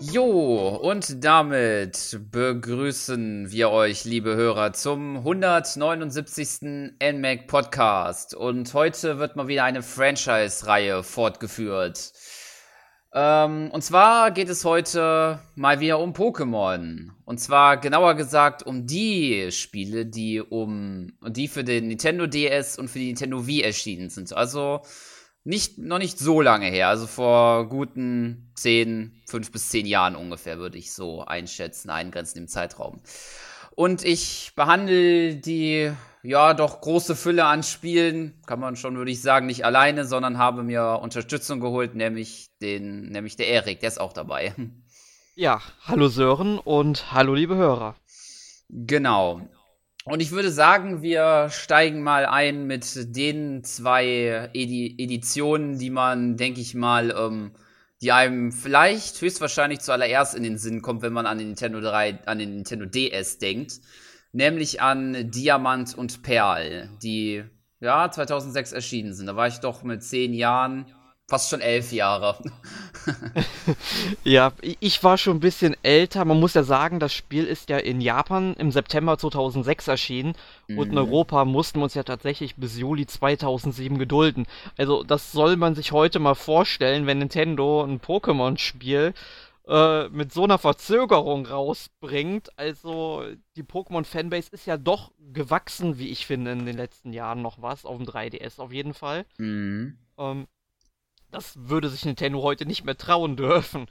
Jo, und damit begrüßen wir euch, liebe Hörer, zum 179. NMAC Podcast. Und heute wird mal wieder eine Franchise-Reihe fortgeführt. Ähm, und zwar geht es heute mal wieder um Pokémon. Und zwar genauer gesagt um die Spiele, die um die für den Nintendo DS und für die Nintendo Wii erschienen sind. Also nicht, noch nicht so lange her, also vor guten 10, 5 bis 10 Jahren ungefähr, würde ich so einschätzen, eingrenzen im Zeitraum. Und ich behandle die, ja, doch große Fülle an Spielen, kann man schon, würde ich sagen, nicht alleine, sondern habe mir Unterstützung geholt, nämlich den, nämlich der Erik, der ist auch dabei. Ja, hallo Sören und hallo liebe Hörer. Genau. Und ich würde sagen, wir steigen mal ein mit den zwei Edi Editionen, die man, denke ich mal, ähm, die einem vielleicht höchstwahrscheinlich zuallererst in den Sinn kommt, wenn man an den Nintendo 3, an den Nintendo DS denkt. Nämlich an Diamant und Perl, die ja 2006 erschienen sind. Da war ich doch mit zehn Jahren fast schon elf Jahre. ja, ich war schon ein bisschen älter. Man muss ja sagen, das Spiel ist ja in Japan im September 2006 erschienen mhm. und in mhm. Europa mussten wir uns ja tatsächlich bis Juli 2007 gedulden. Also das soll man sich heute mal vorstellen, wenn Nintendo ein Pokémon-Spiel äh, mit so einer Verzögerung rausbringt. Also die Pokémon-Fanbase ist ja doch gewachsen, wie ich finde, in den letzten Jahren noch was, auf dem 3DS auf jeden Fall. Mhm. Ähm, das würde sich Nintendo heute nicht mehr trauen dürfen.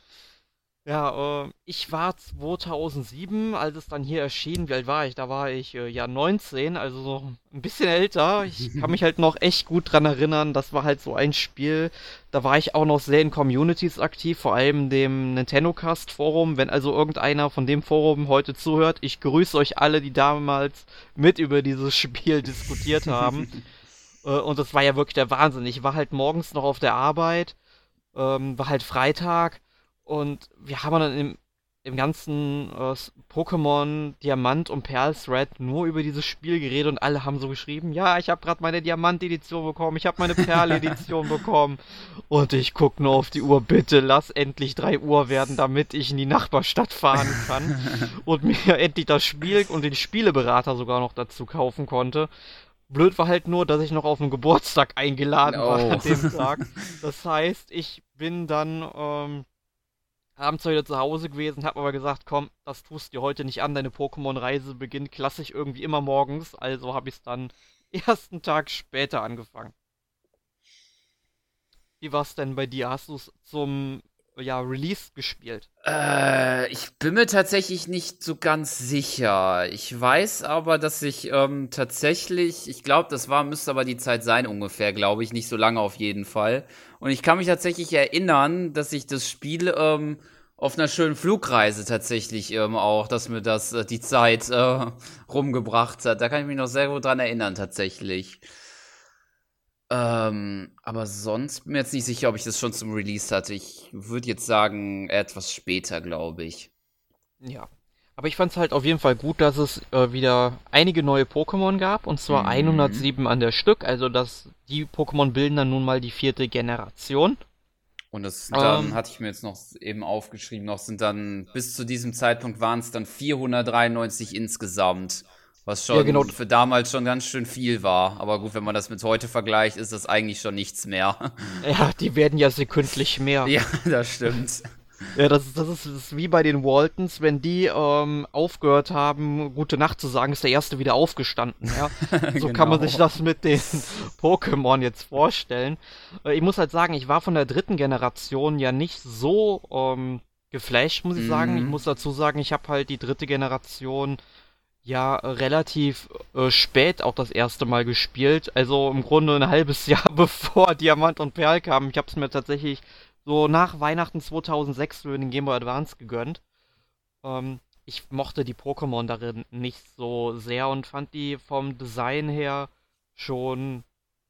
Ja, äh, ich war 2007, als es dann hier erschien. Wie alt war ich? Da war ich äh, ja 19, also so ein bisschen älter. Ich kann mich halt noch echt gut dran erinnern. Das war halt so ein Spiel. Da war ich auch noch sehr in Communities aktiv, vor allem dem Nintendo Cast Forum. Wenn also irgendeiner von dem Forum heute zuhört, ich grüße euch alle, die damals mit über dieses Spiel diskutiert haben. Äh, und das war ja wirklich der Wahnsinn. Ich war halt morgens noch auf der Arbeit, ähm, war halt Freitag und wir haben dann im, im ganzen äh, Pokémon Diamant und Perl Thread nur über dieses Spiel geredet und alle haben so geschrieben, ja, ich habe gerade meine Diamant-Edition bekommen, ich habe meine Perl-Edition bekommen und ich guck nur auf die Uhr, bitte lass endlich 3 Uhr werden, damit ich in die Nachbarstadt fahren kann und mir endlich das Spiel und den Spieleberater sogar noch dazu kaufen konnte. Blöd war halt nur, dass ich noch auf einen Geburtstag eingeladen oh. war an dem Tag. Das heißt, ich bin dann ähm, abends wieder zu Hause gewesen, hab aber gesagt, komm, das tust dir heute nicht an, deine Pokémon-Reise beginnt klassisch irgendwie immer morgens, also habe ich es dann ersten Tag später angefangen. Wie war's denn bei dir? Hast du es zum ja, Release gespielt? Äh, ich bin mir tatsächlich nicht so ganz sicher. Ich weiß aber, dass ich ähm, tatsächlich, ich glaube, das war, müsste aber die Zeit sein ungefähr, glaube ich, nicht so lange auf jeden Fall. Und ich kann mich tatsächlich erinnern, dass ich das Spiel ähm, auf einer schönen Flugreise tatsächlich ähm, auch, dass mir das äh, die Zeit äh, rumgebracht hat. Da kann ich mich noch sehr gut dran erinnern, tatsächlich. Ähm, aber sonst bin mir jetzt nicht sicher, ob ich das schon zum Release hatte. Ich würde jetzt sagen, etwas später, glaube ich. Ja. Aber ich fand es halt auf jeden Fall gut, dass es äh, wieder einige neue Pokémon gab. Und zwar mhm. 107 an der Stück. Also dass die Pokémon bilden dann nun mal die vierte Generation. Und das dann, ähm, hatte ich mir jetzt noch eben aufgeschrieben, noch sind dann, bis zu diesem Zeitpunkt waren es dann 493 insgesamt. Was schon ja, genau. für damals schon ganz schön viel war. Aber gut, wenn man das mit heute vergleicht, ist das eigentlich schon nichts mehr. Ja, die werden ja sekündlich mehr. Ja, das stimmt. Ja, das, das, ist, das ist wie bei den Waltons, wenn die ähm, aufgehört haben, gute Nacht zu sagen, ist der erste wieder aufgestanden. Ja? So genau. kann man sich das mit den Pokémon jetzt vorstellen. Äh, ich muss halt sagen, ich war von der dritten Generation ja nicht so ähm, geflasht, muss ich mhm. sagen. Ich muss dazu sagen, ich habe halt die dritte Generation ja relativ äh, spät auch das erste Mal gespielt. Also im Grunde ein halbes Jahr bevor Diamant und Perl kamen. Ich habe es mir tatsächlich so nach Weihnachten 2006 für den Game Boy Advance gegönnt. Ähm, ich mochte die Pokémon darin nicht so sehr und fand die vom Design her schon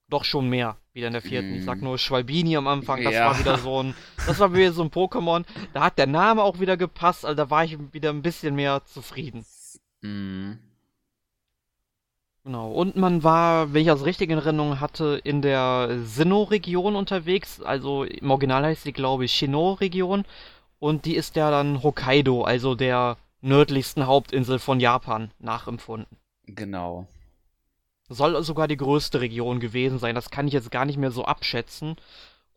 doch schon mehr wieder in der vierten. Ich sag mhm. nur Schwalbini am Anfang, das ja. war wieder so ein, das war wieder so ein Pokémon. Da hat der Name auch wieder gepasst, also da war ich wieder ein bisschen mehr zufrieden. Mhm. Genau. Und man war, wenn ich das richtig in Erinnerung hatte, in der Sinnoh-Region unterwegs. Also im Original heißt sie, glaube ich, Shino-Region. und die ist ja dann Hokkaido, also der nördlichsten Hauptinsel von Japan, nachempfunden. Genau. Soll sogar die größte Region gewesen sein, das kann ich jetzt gar nicht mehr so abschätzen.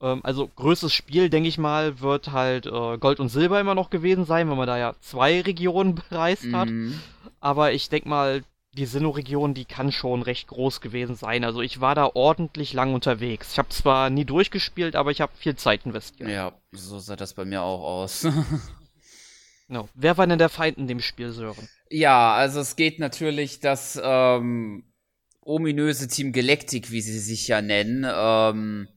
Ähm, also größtes Spiel, denke ich mal, wird halt äh, Gold und Silber immer noch gewesen sein, wenn man da ja zwei Regionen bereist mhm. hat. Aber ich denke mal, die Sinnoh-Region, die kann schon recht groß gewesen sein. Also ich war da ordentlich lang unterwegs. Ich habe zwar nie durchgespielt, aber ich habe viel Zeit investiert. Ja, so sah das bei mir auch aus. no. Wer war denn der Feind in dem Spiel, Sören? Ja, also es geht natürlich das ähm, ominöse Team Galactic, wie sie sich ja nennen. Ähm,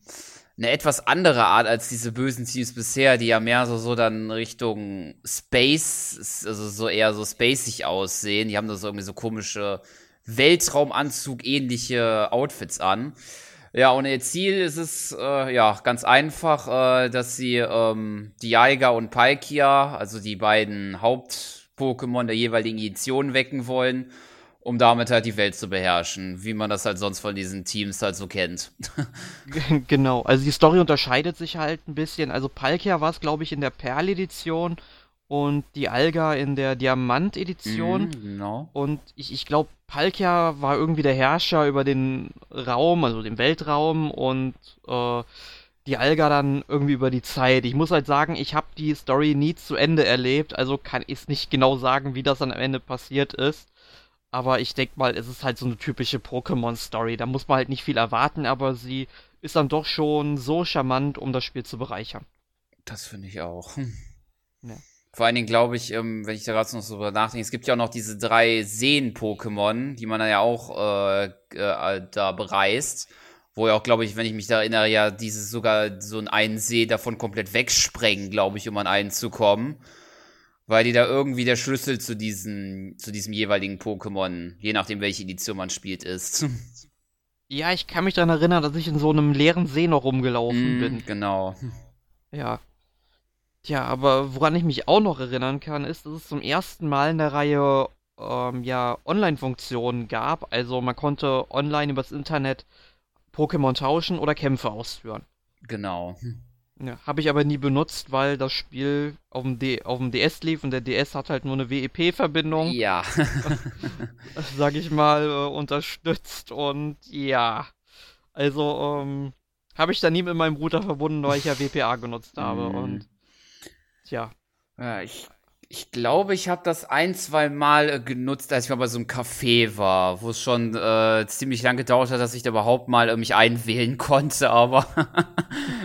eine etwas andere Art als diese bösen Teams bisher, die ja mehr so, so dann Richtung Space, also so eher so spacig aussehen. Die haben da so irgendwie so komische Weltraumanzug ähnliche Outfits an. Ja, und ihr Ziel ist es, äh, ja, ganz einfach, äh, dass sie ähm, Dialga und Palkia, also die beiden Haupt-Pokémon der jeweiligen Edition wecken wollen um damit halt die Welt zu beherrschen, wie man das halt sonst von diesen Teams halt so kennt. genau, also die Story unterscheidet sich halt ein bisschen. Also Palkia war es, glaube ich, in der Perl-Edition und die Alga in der Diamant-Edition. Mm, genau. Und ich, ich glaube, Palkia war irgendwie der Herrscher über den Raum, also den Weltraum und äh, die Alga dann irgendwie über die Zeit. Ich muss halt sagen, ich habe die Story nie zu Ende erlebt, also kann ich nicht genau sagen, wie das dann am Ende passiert ist. Aber ich denke mal, es ist halt so eine typische Pokémon-Story. Da muss man halt nicht viel erwarten, aber sie ist dann doch schon so charmant, um das Spiel zu bereichern. Das finde ich auch. Hm. Ja. Vor allen Dingen glaube ich, ähm, wenn ich da gerade noch so drüber nachdenke, es gibt ja auch noch diese drei Seen-Pokémon, die man dann ja auch äh, äh, da bereist. Wo ja auch, glaube ich, wenn ich mich da erinnere, ja dieses sogar so einen See davon komplett wegsprengen, glaube ich, um an einen zu kommen weil die da irgendwie der Schlüssel zu, diesen, zu diesem jeweiligen Pokémon, je nachdem welche Edition man spielt, ist. Ja, ich kann mich daran erinnern, dass ich in so einem leeren See noch rumgelaufen mm, bin. Genau. Ja. Tja, aber woran ich mich auch noch erinnern kann, ist, dass es zum ersten Mal in der Reihe ähm, ja Online-Funktionen gab. Also man konnte online übers Internet Pokémon tauschen oder Kämpfe ausführen. Genau. Ja, habe ich aber nie benutzt, weil das Spiel auf dem, D auf dem DS lief und der DS hat halt nur eine WEP-Verbindung. Ja. sag ich mal, äh, unterstützt und ja. Also, ähm, habe ich da nie mit meinem Router verbunden, weil ich ja WPA genutzt habe mm. und tja. Ja, ich ich glaube, ich habe das ein, zwei Mal äh, genutzt, als ich mal bei so einem Café war, wo es schon äh, ziemlich lang gedauert hat, dass ich da überhaupt mal äh, mich einwählen konnte, aber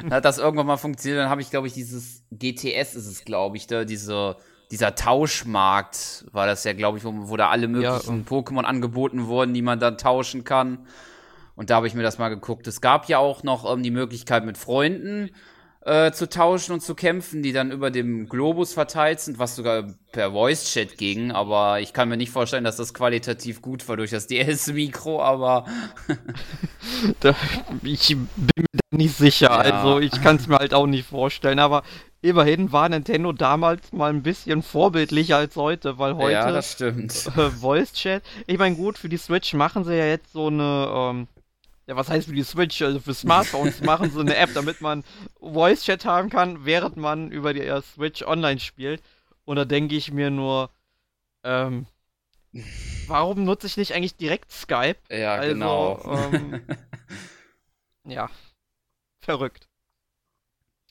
dann hat das irgendwann mal funktioniert. Dann habe ich, glaube ich, dieses GTS ist es, glaube ich, da, diese, dieser Tauschmarkt war das ja, glaube ich, wo, wo, da alle möglichen ja. Pokémon angeboten wurden, die man dann tauschen kann. Und da habe ich mir das mal geguckt. Es gab ja auch noch ähm, die Möglichkeit mit Freunden äh, zu tauschen und zu kämpfen, die dann über dem Globus verteilt sind, was sogar per Voice-Chat ging. Aber ich kann mir nicht vorstellen, dass das qualitativ gut war durch das DS-Mikro, aber. da, ich bin mir da nicht sicher. Ja. Also, ich kann es mir halt auch nicht vorstellen. Aber immerhin war Nintendo damals mal ein bisschen vorbildlicher als heute, weil heute. Ja, das stimmt. Äh, Voice-Chat. Ich meine, gut, für die Switch machen sie ja jetzt so eine. Ähm, ja, was heißt für die Switch, also für Smartphones machen sie eine App, damit man Voice Chat haben kann, während man über die uh, Switch online spielt. Und da denke ich mir nur, ähm, warum nutze ich nicht eigentlich direkt Skype? Ja, also, genau. Ähm, ja, verrückt.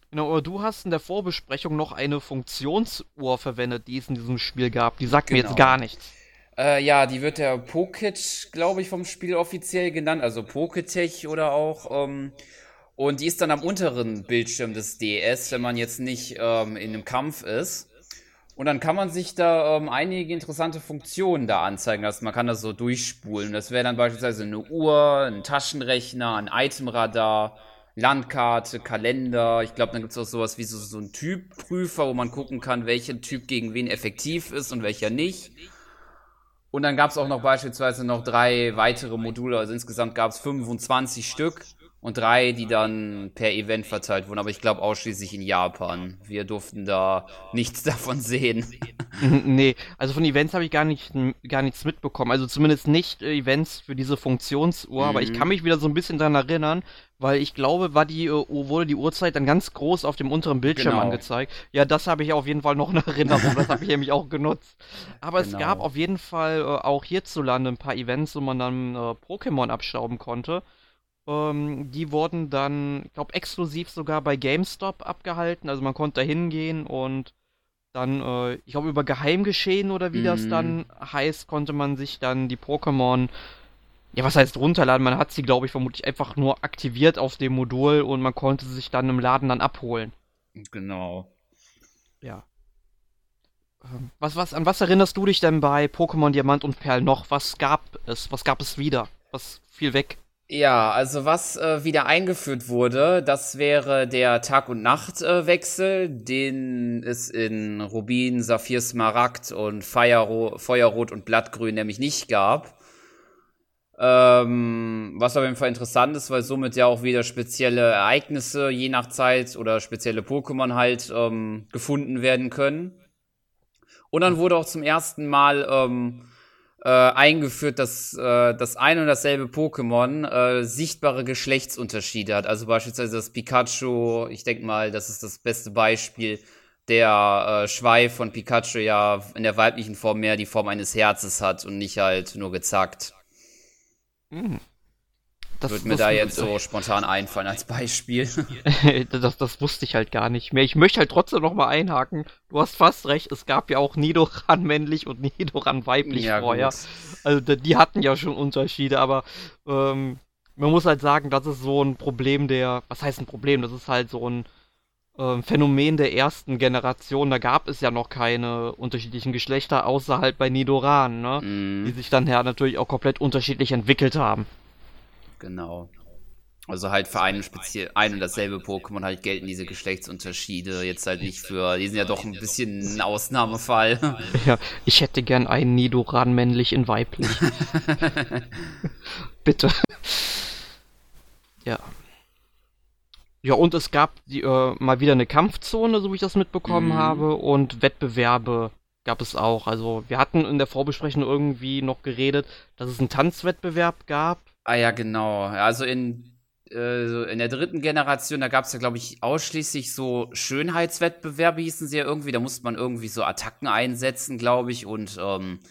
Genau, aber du hast in der Vorbesprechung noch eine Funktionsuhr verwendet, die es in diesem Spiel gab. Die sagt genau. mir jetzt genau. gar nichts. Äh, ja, die wird der Pocket, glaube ich, vom Spiel offiziell genannt, also Poketech oder auch. Ähm, und die ist dann am unteren Bildschirm des DS, wenn man jetzt nicht ähm, in einem Kampf ist. Und dann kann man sich da ähm, einige interessante Funktionen da anzeigen lassen. Man kann das so durchspulen. Das wäre dann beispielsweise eine Uhr, ein Taschenrechner, ein Itemradar, Landkarte, Kalender. Ich glaube, dann gibt es auch sowas wie so, so ein Typprüfer, wo man gucken kann, welcher Typ gegen wen effektiv ist und welcher nicht. Und dann gab es auch noch beispielsweise noch drei weitere Module, also insgesamt gab es 25 Stück. und drei, die dann per Event verteilt wurden, aber ich glaube ausschließlich in Japan. Wir durften da nichts davon sehen. nee, also von Events habe ich gar, nicht, gar nichts mitbekommen. Also zumindest nicht äh, Events für diese Funktionsuhr, mhm. aber ich kann mhm. mich wieder so ein bisschen daran erinnern, weil ich glaube, war die, äh, wurde die Uhrzeit dann ganz groß auf dem unteren Bildschirm genau. angezeigt. Ja, das habe ich auf jeden Fall noch in Erinnerung, das habe ich nämlich auch genutzt. Aber genau. es gab auf jeden Fall äh, auch hierzulande ein paar Events, wo man dann äh, Pokémon abstauben konnte. Ähm, die wurden dann, ich glaube, exklusiv sogar bei GameStop abgehalten. Also man konnte da hingehen und dann, äh, ich glaube, über Geheimgeschehen oder wie mm. das dann mhm. heißt, konnte man sich dann die Pokémon, ja, was heißt runterladen? Man hat sie, glaube ich, vermutlich einfach nur aktiviert auf dem Modul und man konnte sie sich dann im Laden dann abholen. Genau. Ja. Ähm, was, was, an was erinnerst du dich denn bei Pokémon Diamant und Perl noch? Was gab es? Was gab es wieder? Was fiel weg? Ja, also was äh, wieder eingeführt wurde, das wäre der Tag- und Nachtwechsel, äh, den es in Rubin, Saphir, Smaragd und Feuerro Feuerrot und Blattgrün nämlich nicht gab. Ähm, was auf jeden Fall interessant ist, weil somit ja auch wieder spezielle Ereignisse je nach Zeit oder spezielle Pokémon halt ähm, gefunden werden können. Und dann wurde auch zum ersten Mal ähm, äh, eingeführt, dass äh, das ein und dasselbe Pokémon äh, sichtbare Geschlechtsunterschiede hat. Also beispielsweise das Pikachu, ich denke mal, das ist das beste Beispiel, der äh, Schweif von Pikachu ja in der weiblichen Form mehr die Form eines Herzes hat und nicht halt nur gezackt. Mhm. Das wird mir da jetzt so spontan einfallen als Beispiel. das, das wusste ich halt gar nicht mehr. Ich möchte halt trotzdem noch mal einhaken. Du hast fast recht, es gab ja auch Nidoran männlich und Nidoran weiblich ja, vorher. Gut. Also die hatten ja schon Unterschiede, aber ähm, man muss halt sagen, das ist so ein Problem der, was heißt ein Problem? Das ist halt so ein äh, Phänomen der ersten Generation. Da gab es ja noch keine unterschiedlichen Geschlechter, außer halt bei Nidoran, ne? Mm. Die sich dann ja natürlich auch komplett unterschiedlich entwickelt haben. Genau. Also halt für einen speziell ein und dasselbe Pokémon halt gelten diese Geschlechtsunterschiede jetzt halt nicht für. Die sind ja doch ein bisschen ein Ausnahmefall. Ja, ich hätte gern einen Nidoran männlich in weiblich. Bitte. Ja. Ja, und es gab die, äh, mal wieder eine Kampfzone, so wie ich das mitbekommen mhm. habe, und Wettbewerbe gab es auch. Also wir hatten in der Vorbesprechung irgendwie noch geredet, dass es einen Tanzwettbewerb gab Ah ja, genau. Also in, äh, in der dritten Generation, da gab es ja, glaube ich, ausschließlich so Schönheitswettbewerbe, hießen sie ja irgendwie. Da musste man irgendwie so Attacken einsetzen, glaube ich. Und ähm,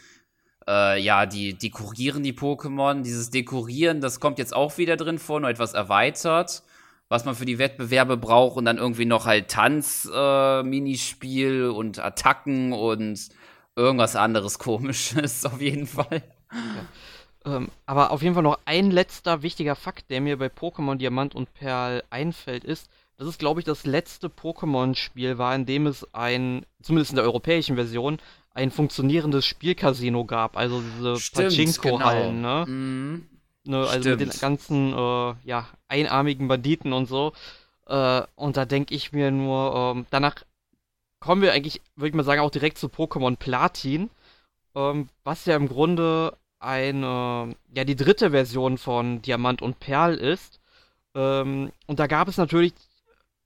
äh, ja, die dekorieren die Pokémon. Dieses Dekorieren, das kommt jetzt auch wieder drin vor, nur etwas erweitert. Was man für die Wettbewerbe braucht und dann irgendwie noch halt Tanz-Minispiel äh, und Attacken und irgendwas anderes komisches auf jeden Fall. Ja. Ähm, aber auf jeden Fall noch ein letzter wichtiger Fakt, der mir bei Pokémon Diamant und Perl einfällt, ist, dass es, glaube ich, das letzte Pokémon-Spiel war, in dem es ein, zumindest in der europäischen Version, ein funktionierendes Spielcasino gab. Also diese Pachinko-Hallen, genau. ne? Mhm. Ne? Also Stimmt. mit den ganzen, äh, ja, einarmigen Banditen und so. Äh, und da denke ich mir nur, ähm, danach kommen wir eigentlich, würde ich mal sagen, auch direkt zu Pokémon Platin. Ähm, was ja im Grunde eine, ja, die dritte Version von Diamant und Perl ist. Ähm, und da gab es natürlich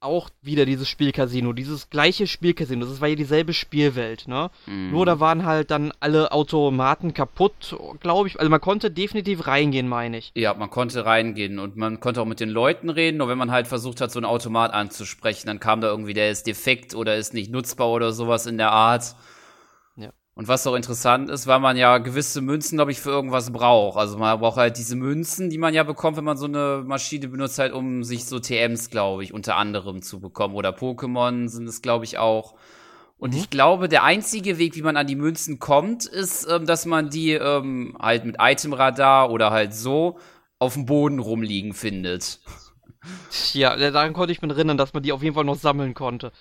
auch wieder dieses Spielcasino, dieses gleiche Spielcasino. Das war ja dieselbe Spielwelt, ne? Mhm. Nur da waren halt dann alle Automaten kaputt, glaube ich. Also man konnte definitiv reingehen, meine ich. Ja, man konnte reingehen und man konnte auch mit den Leuten reden. Nur wenn man halt versucht hat, so einen Automat anzusprechen, dann kam da irgendwie, der ist defekt oder ist nicht nutzbar oder sowas in der Art. Und was auch interessant ist, weil man ja gewisse Münzen, glaube ich, für irgendwas braucht. Also man braucht halt diese Münzen, die man ja bekommt, wenn man so eine Maschine benutzt, halt, um sich so TMs, glaube ich, unter anderem zu bekommen. Oder Pokémon sind es, glaube ich, auch. Und mhm. ich glaube, der einzige Weg, wie man an die Münzen kommt, ist, ähm, dass man die ähm, halt mit Itemradar oder halt so auf dem Boden rumliegen findet. Ja, daran konnte ich mich erinnern, dass man die auf jeden Fall noch sammeln konnte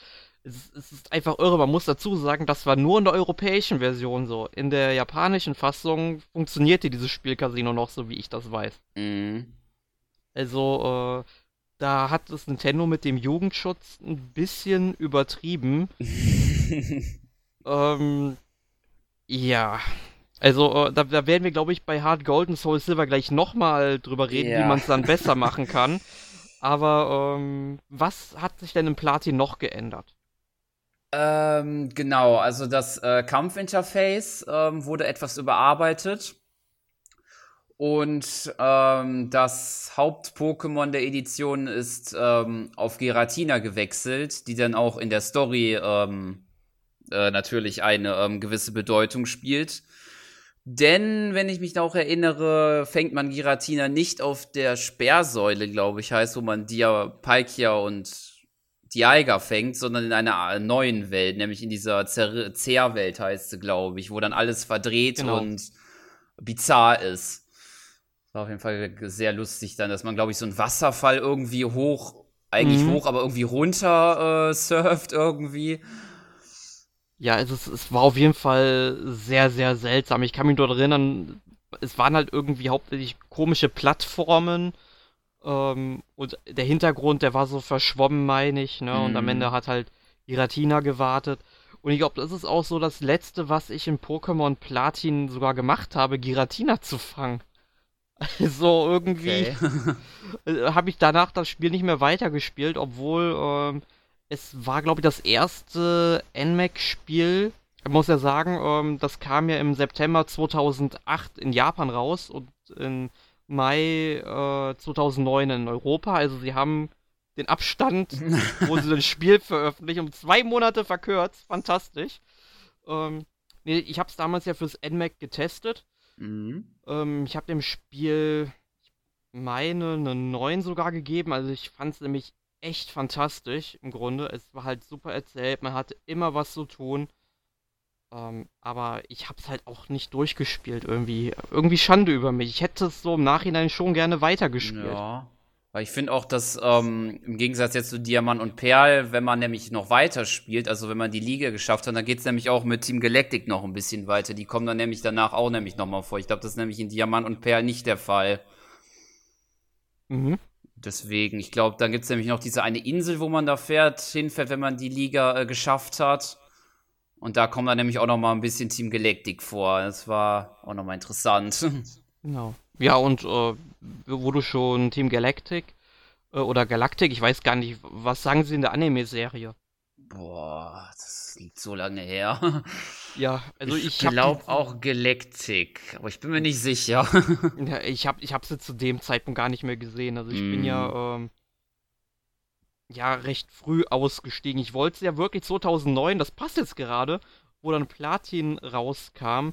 es, es, ist einfach irre. Man muss dazu sagen, das war nur in der europäischen Version so. In der japanischen Fassung funktionierte dieses Spielcasino noch so, wie ich das weiß. Mhm. Also, äh, da hat es Nintendo mit dem Jugendschutz ein bisschen übertrieben. ähm, ja. Also, äh, da, da, werden wir, glaube ich, bei Hard Gold und Soul Silver gleich nochmal drüber reden, ja. wie man es dann besser machen kann. Aber ähm, was hat sich denn im Platin noch geändert? Ähm, genau, also das äh, Kampfinterface ähm, wurde etwas überarbeitet. Und ähm, das Haupt-Pokémon der Edition ist ähm, auf Geratina gewechselt, die dann auch in der Story ähm, äh, natürlich eine ähm, gewisse Bedeutung spielt. Denn, wenn ich mich noch erinnere, fängt man Giratina nicht auf der Sperrsäule, glaube ich, heißt, wo man Dia, Palkia und Dialga fängt, sondern in einer neuen Welt, nämlich in dieser Zerr-Welt heißt sie, glaube ich, wo dann alles verdreht genau. und bizarr ist. War auf jeden Fall sehr lustig dann, dass man, glaube ich, so einen Wasserfall irgendwie hoch, eigentlich mhm. hoch, aber irgendwie runter äh, surft irgendwie. Ja, es, ist, es war auf jeden Fall sehr, sehr seltsam. Ich kann mich dort erinnern, es waren halt irgendwie hauptsächlich komische Plattformen. Ähm, und der Hintergrund, der war so verschwommen, meine ich. Ne? Mhm. Und am Ende mhm. hat halt Giratina gewartet. Und ich glaube, das ist auch so das Letzte, was ich in Pokémon Platin sogar gemacht habe, Giratina zu fangen. Also irgendwie okay. habe ich danach das Spiel nicht mehr weitergespielt, obwohl ähm, es war, glaube ich, das erste NMAC-Spiel. Ich muss ja sagen, ähm, das kam ja im September 2008 in Japan raus und im Mai äh, 2009 in Europa. Also sie haben den Abstand, wo sie das Spiel veröffentlichen, um zwei Monate verkürzt. Fantastisch. Ähm, nee, ich habe es damals ja fürs NMAC getestet. Mhm. Ähm, ich habe dem Spiel, meine, eine 9 sogar gegeben. Also ich fand es nämlich echt fantastisch im Grunde. Es war halt super erzählt, man hatte immer was zu tun. Ähm, aber ich hab's halt auch nicht durchgespielt irgendwie. Irgendwie Schande über mich. Ich hätte es so im Nachhinein schon gerne weitergespielt. Ja. Weil ich finde auch, dass ähm, im Gegensatz jetzt zu Diamant und Perl, wenn man nämlich noch weiter spielt, also wenn man die Liga geschafft hat, dann geht's nämlich auch mit Team Galactic noch ein bisschen weiter. Die kommen dann nämlich danach auch nämlich nochmal vor. Ich glaube, das ist nämlich in Diamant und Perl nicht der Fall. Mhm. Deswegen, ich glaube, dann gibt es nämlich noch diese eine Insel, wo man da fährt, hinfährt, wenn man die Liga äh, geschafft hat. Und da kommt dann nämlich auch noch mal ein bisschen Team Galactic vor. Das war auch noch mal interessant. Genau. Ja, und äh, wo du schon Team Galactic äh, oder Galactic, ich weiß gar nicht, was sagen sie in der Anime-Serie? Boah, das liegt so lange her. Ja, also ich, ich glaube auch Galactic, aber ich bin mir nicht sicher. ja, ich habe ich hab sie zu dem Zeitpunkt gar nicht mehr gesehen. Also ich mm. bin ja mhm. ähm, ja recht früh ausgestiegen. Ich wollte ja wirklich 2009, das passt jetzt gerade, wo dann Platin rauskam,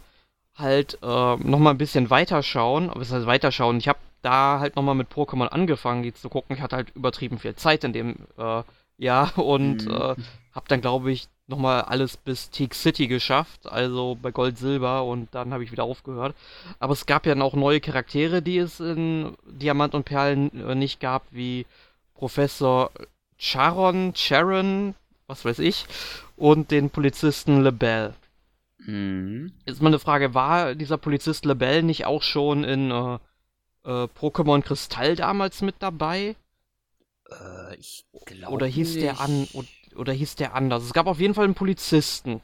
halt äh, noch ein bisschen weiterschauen. Aber es heißt weiterschauen. Ich habe da halt nochmal mit Pokémon angefangen, die zu gucken. Ich hatte halt übertrieben viel Zeit in dem äh, Jahr und mm. äh, habe dann glaube ich nochmal alles bis Teak City geschafft, also bei Gold, Silber und dann habe ich wieder aufgehört. Aber es gab ja auch neue Charaktere, die es in Diamant und Perlen äh, nicht gab, wie Professor Charon, Sharon, was weiß ich, und den Polizisten LeBelle. Mhm. Ist mal eine Frage, war dieser Polizist LeBelle nicht auch schon in äh, äh, Pokémon Kristall damals mit dabei? Äh, ich glaube Oder hieß nicht. der an oder hieß der anders? Es gab auf jeden Fall einen Polizisten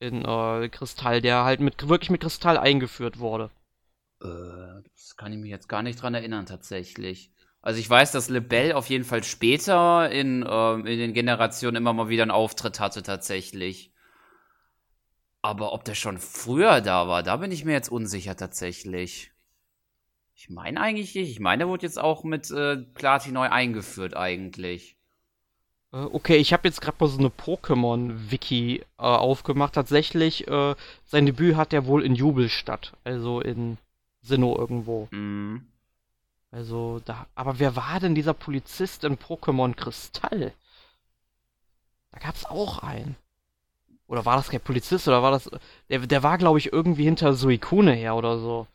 in äh, Kristall, der halt mit wirklich mit Kristall eingeführt wurde. Äh, das kann ich mich jetzt gar nicht dran erinnern tatsächlich. Also ich weiß, dass Lebel auf jeden Fall später in, äh, in den Generationen immer mal wieder einen Auftritt hatte tatsächlich. Aber ob der schon früher da war, da bin ich mir jetzt unsicher tatsächlich. Ich meine eigentlich nicht. Ich meine, der wurde jetzt auch mit äh, Platin neu eingeführt eigentlich. Äh, okay, ich habe jetzt gerade mal so eine Pokémon-Wiki äh, aufgemacht. Tatsächlich, äh, sein Debüt hat er wohl in Jubelstadt, also in Sinnoh irgendwo. Mhm. Also da, aber wer war denn dieser Polizist in Pokémon Kristall? Da gab's auch einen. Oder war das kein Polizist oder war das der der war glaube ich irgendwie hinter Suikune her oder so.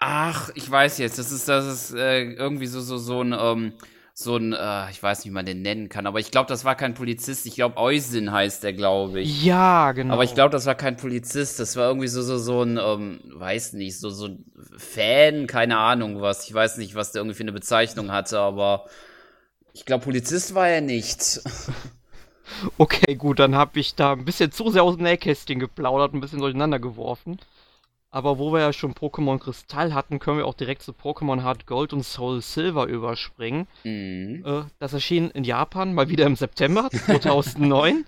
Ach, ich weiß jetzt, das ist das ist äh, irgendwie so so so ein ähm, so ein, äh, ich weiß nicht, wie man den nennen kann, aber ich glaube, das war kein Polizist. Ich glaube, Eusin heißt der, glaube ich. Ja, genau. Aber ich glaube, das war kein Polizist. Das war irgendwie so, so, so ein, ähm, weiß nicht, so, so ein Fan, keine Ahnung was. Ich weiß nicht, was der irgendwie für eine Bezeichnung hatte, aber ich glaube, Polizist war er nicht. Okay, gut, dann habe ich da ein bisschen zu sehr aus dem Nähkästchen geplaudert, ein bisschen durcheinander geworfen. Aber wo wir ja schon Pokémon Kristall hatten, können wir auch direkt zu Pokémon Hard Gold und Soul Silver überspringen. Mhm. Äh, das erschien in Japan mal wieder im September 2009.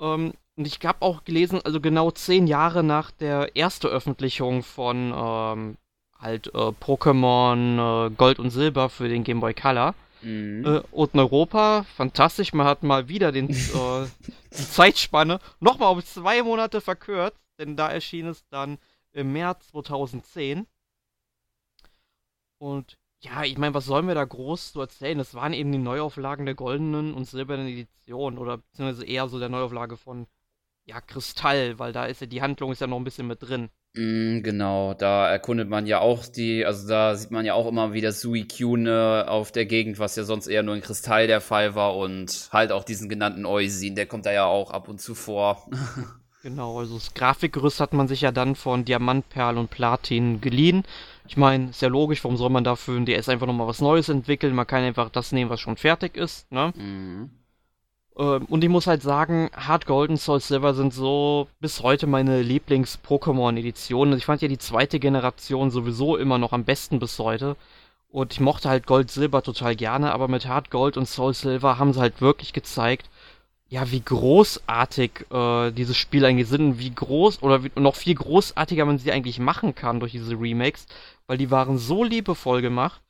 ähm, und ich habe auch gelesen, also genau zehn Jahre nach der Erstveröffentlichung von ähm, halt äh, Pokémon äh, Gold und Silber für den Game Boy Color. Mhm. Äh, und in Europa, fantastisch, man hat mal wieder den, äh, die Zeitspanne nochmal auf zwei Monate verkürzt, denn da erschien es dann im März 2010. Und ja, ich meine, was sollen wir da groß zu erzählen? Das waren eben die Neuauflagen der goldenen und silbernen Edition oder beziehungsweise eher so der Neuauflage von ja, Kristall, weil da ist ja die Handlung ist ja noch ein bisschen mit drin. Mm, genau, da erkundet man ja auch die, also da sieht man ja auch immer wieder Suicune auf der Gegend, was ja sonst eher nur in Kristall der Fall war und halt auch diesen genannten Eusin, der kommt da ja auch ab und zu vor. genau, also das Grafikgerüst hat man sich ja dann von Diamant, Perl und Platin geliehen. Ich meine, ist ja logisch, warum soll man dafür ein DS einfach nochmal was Neues entwickeln? Man kann einfach das nehmen, was schon fertig ist, ne? Mhm. Ähm, und ich muss halt sagen, Hard Gold und Soul Silver sind so bis heute meine Lieblings-Pokémon-Editionen. Ich fand ja die zweite Generation sowieso immer noch am besten bis heute. Und ich mochte halt Gold Silber total gerne, aber mit Hard Gold und Soul Silver haben sie halt wirklich gezeigt, ja, wie großartig äh, dieses Spiel eigentlich sind, wie groß oder wie, noch viel großartiger man sie eigentlich machen kann durch diese Remakes, weil die waren so liebevoll gemacht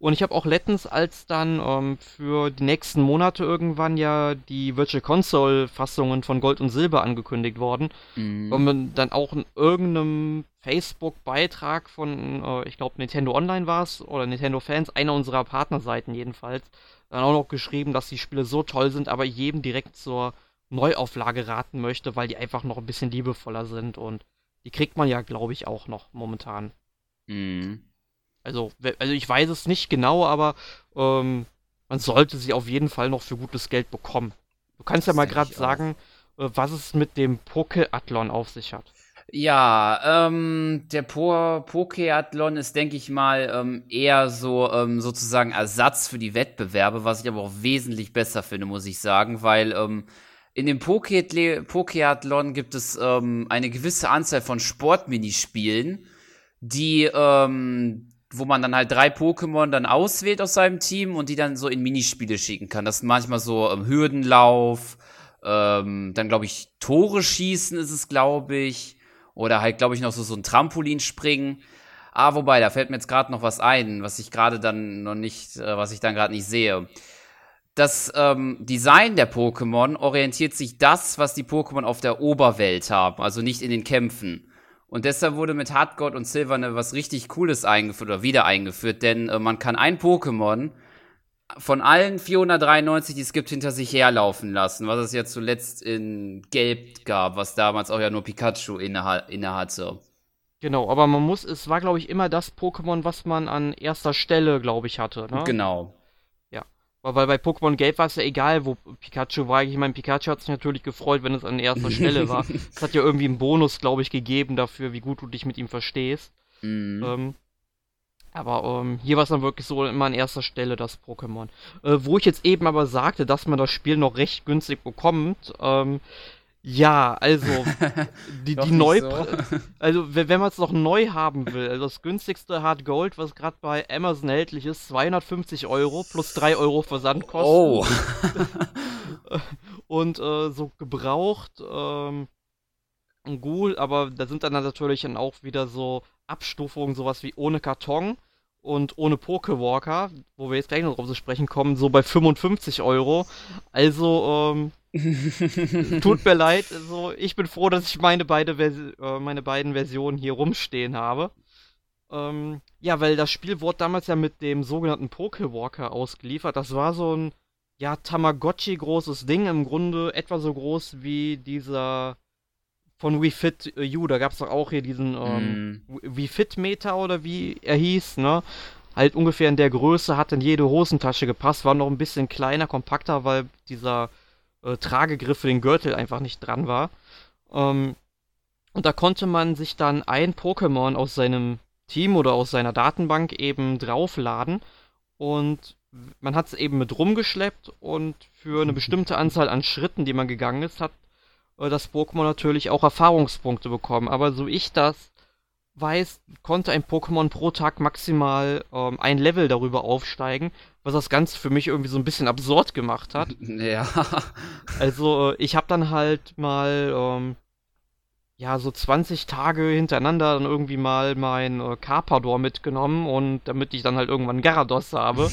und ich habe auch letztens, als dann ähm, für die nächsten Monate irgendwann ja die Virtual Console Fassungen von Gold und Silber angekündigt worden, mhm. und dann auch in irgendeinem Facebook-Beitrag von, äh, ich glaube, Nintendo Online war es, oder Nintendo Fans, einer unserer Partnerseiten jedenfalls, dann auch noch geschrieben, dass die Spiele so toll sind, aber jedem direkt zur Neuauflage raten möchte, weil die einfach noch ein bisschen liebevoller sind und die kriegt man ja, glaube ich, auch noch momentan. Mhm. Also, also ich weiß es nicht genau, aber ähm, man sollte sie auf jeden Fall noch für gutes Geld bekommen. Du kannst das ja mal gerade sagen, äh, was es mit dem Pokeathlon auf sich hat. Ja, ähm, der po Pokeathlon ist, denke ich mal, ähm, eher so ähm, sozusagen Ersatz für die Wettbewerbe, was ich aber auch wesentlich besser finde, muss ich sagen, weil ähm, in dem Pokeathlon gibt es ähm, eine gewisse Anzahl von Sportminispielen, die ähm, wo man dann halt drei Pokémon dann auswählt aus seinem Team und die dann so in Minispiele schicken kann. Das ist manchmal so ähm, Hürdenlauf, ähm, dann glaube ich Tore schießen ist es, glaube ich, oder halt glaube ich noch so so ein Trampolinspringen. Ah, wobei, da fällt mir jetzt gerade noch was ein, was ich gerade dann noch nicht, äh, was ich dann gerade nicht sehe. Das ähm, Design der Pokémon orientiert sich das, was die Pokémon auf der Oberwelt haben, also nicht in den Kämpfen. Und deshalb wurde mit Hardgold und Silver ne, was richtig Cooles eingeführt oder wieder eingeführt, denn äh, man kann ein Pokémon von allen 493, die es gibt, hinter sich herlaufen lassen, was es ja zuletzt in Gelb gab, was damals auch ja nur Pikachu inne, inne hatte. Genau, aber man muss, es war glaube ich immer das Pokémon, was man an erster Stelle, glaube ich, hatte, ne? Genau. Weil bei Pokémon Gelb war es ja egal, wo Pikachu war. Ich meine, Pikachu hat sich natürlich gefreut, wenn es an erster Stelle war. Es hat ja irgendwie einen Bonus, glaube ich, gegeben dafür, wie gut du dich mit ihm verstehst. Mhm. Ähm, aber ähm, hier war es dann wirklich so immer an erster Stelle das Pokémon. Äh, wo ich jetzt eben aber sagte, dass man das Spiel noch recht günstig bekommt, ähm, ja, also die, die neu, so. also wenn man es noch neu haben will, also das günstigste Hard Gold, was gerade bei Amazon erhältlich ist, 250 Euro plus 3 Euro Versandkosten. Oh. Und äh, so gebraucht, ähm, gut, aber da sind dann natürlich dann auch wieder so Abstufungen, sowas wie ohne Karton und ohne Pokewalker, wo wir jetzt gleich noch drauf zu sprechen kommen, so bei 55 Euro. Also, ähm, Tut mir leid, so, ich bin froh, dass ich meine, beide äh, meine beiden Versionen hier rumstehen habe. Ähm, ja, weil das Spiel wurde damals ja mit dem sogenannten Pokewalker ausgeliefert. Das war so ein, ja, Tamagotchi-großes Ding, im Grunde etwa so groß wie dieser von Wii Fit U. Da gab es doch auch hier diesen ähm, mm. Wii Fit Meter oder wie er hieß, ne? Halt ungefähr in der Größe, hat in jede Hosentasche gepasst, war noch ein bisschen kleiner, kompakter, weil dieser äh, Tragegriff für den Gürtel einfach nicht dran war. Ähm, und da konnte man sich dann ein Pokémon aus seinem Team oder aus seiner Datenbank eben draufladen und man hat es eben mit rumgeschleppt und für eine bestimmte Anzahl an Schritten, die man gegangen ist, hat äh, das Pokémon natürlich auch Erfahrungspunkte bekommen. Aber so ich das weiß, konnte ein Pokémon pro Tag maximal ähm, ein Level darüber aufsteigen, was das Ganze für mich irgendwie so ein bisschen absurd gemacht hat. Ja. Also äh, ich habe dann halt mal ähm, ja so 20 Tage hintereinander dann irgendwie mal mein äh, Carpador mitgenommen und damit ich dann halt irgendwann Garados habe.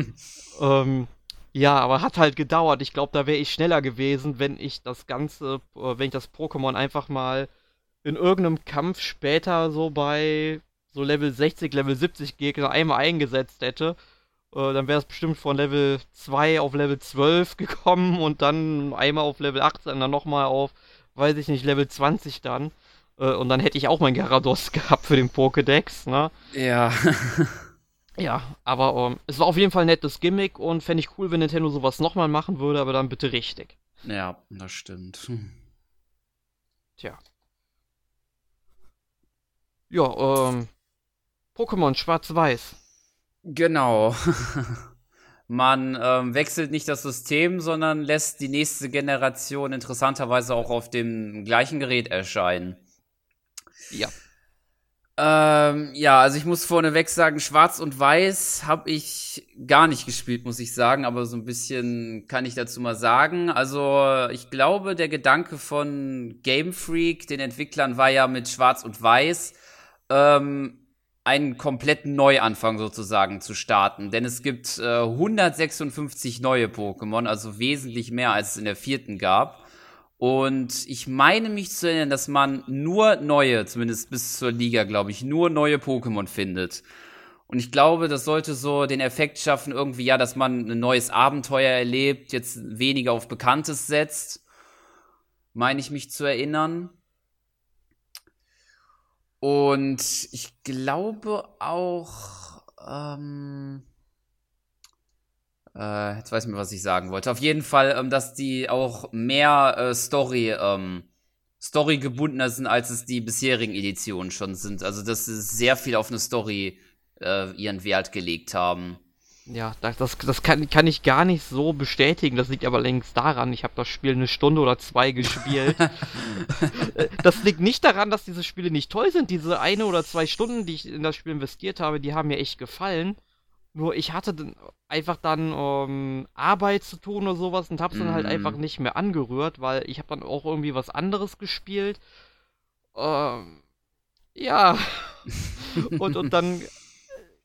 ähm, ja, aber hat halt gedauert. Ich glaube, da wäre ich schneller gewesen, wenn ich das Ganze, äh, wenn ich das Pokémon einfach mal in irgendeinem Kampf später so bei so Level 60, Level 70 Gegner einmal eingesetzt hätte. Äh, dann wäre es bestimmt von Level 2 auf Level 12 gekommen und dann einmal auf Level 18, dann nochmal auf, weiß ich nicht, Level 20 dann. Äh, und dann hätte ich auch mein Garados gehabt für den Pokédex, ne? Ja. Ja, aber um, ähm, es war auf jeden Fall ein nettes Gimmick und fände ich cool, wenn Nintendo sowas nochmal machen würde, aber dann bitte richtig. Ja, das stimmt. Tja. Ja, ähm, Pokémon Schwarz-Weiß. Genau. Man ähm, wechselt nicht das System, sondern lässt die nächste Generation interessanterweise auch auf dem gleichen Gerät erscheinen. Ja. Ähm, ja, also ich muss vorneweg sagen, Schwarz und Weiß habe ich gar nicht gespielt, muss ich sagen, aber so ein bisschen kann ich dazu mal sagen. Also ich glaube, der Gedanke von Game Freak, den Entwicklern, war ja mit Schwarz und Weiß ähm, einen kompletten Neuanfang sozusagen zu starten. Denn es gibt äh, 156 neue Pokémon, also wesentlich mehr als es in der vierten gab. Und ich meine mich zu erinnern, dass man nur neue, zumindest bis zur Liga, glaube ich, nur neue Pokémon findet. Und ich glaube, das sollte so den Effekt schaffen, irgendwie, ja, dass man ein neues Abenteuer erlebt, jetzt weniger auf Bekanntes setzt. Meine ich mich zu erinnern. Und ich glaube auch, ähm, äh, jetzt weiß ich mir, was ich sagen wollte. Auf jeden Fall, ähm, dass die auch mehr äh, Story, ähm, Story gebundener sind, als es die bisherigen Editionen schon sind. Also, dass sie sehr viel auf eine Story äh, ihren Wert gelegt haben. Ja, das, das, das kann, kann ich gar nicht so bestätigen. Das liegt aber längst daran, ich habe das Spiel eine Stunde oder zwei gespielt. Das liegt nicht daran, dass diese Spiele nicht toll sind. Diese eine oder zwei Stunden, die ich in das Spiel investiert habe, die haben mir echt gefallen. Nur ich hatte dann einfach dann ähm, Arbeit zu tun oder sowas und hab's dann halt einfach mhm. nicht mehr angerührt, weil ich habe dann auch irgendwie was anderes gespielt. Ähm, ja. und, und dann,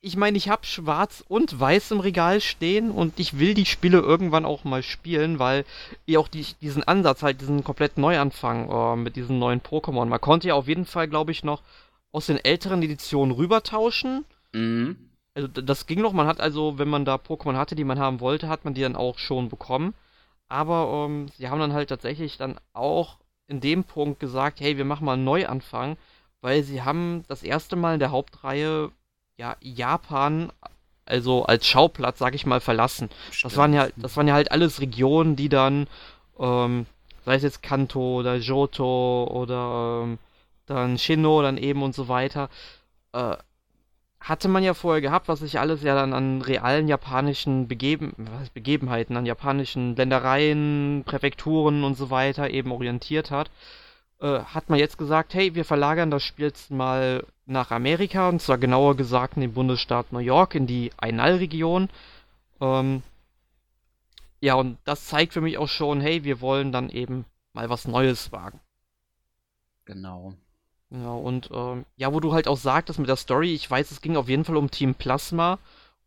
ich meine, ich habe schwarz und weiß im Regal stehen und ich will die Spiele irgendwann auch mal spielen, weil ich auch die, diesen Ansatz, halt diesen kompletten Neuanfang äh, mit diesen neuen Pokémon. Man konnte ja auf jeden Fall, glaube ich, noch aus den älteren Editionen rübertauschen. Mhm also das ging noch, man hat also, wenn man da Pokémon hatte, die man haben wollte, hat man die dann auch schon bekommen. Aber ähm, sie haben dann halt tatsächlich dann auch in dem Punkt gesagt, hey, wir machen mal einen Neuanfang, weil sie haben das erste Mal in der Hauptreihe ja Japan also als Schauplatz, sag ich mal, verlassen. Das waren ja, das waren ja halt alles Regionen, die dann, ähm, sei es jetzt Kanto oder Johto oder ähm, dann Shino dann eben und so weiter, äh, hatte man ja vorher gehabt, was sich alles ja dann an realen japanischen Begeben Begebenheiten, an japanischen Ländereien, Präfekturen und so weiter eben orientiert hat, äh, hat man jetzt gesagt, hey, wir verlagern das Spiel jetzt mal nach Amerika, und zwar genauer gesagt in den Bundesstaat New York, in die Ainal-Region. Ähm, ja, und das zeigt für mich auch schon, hey, wir wollen dann eben mal was Neues wagen. Genau. Ja, und ähm, ja, wo du halt auch sagtest mit der Story, ich weiß, es ging auf jeden Fall um Team Plasma.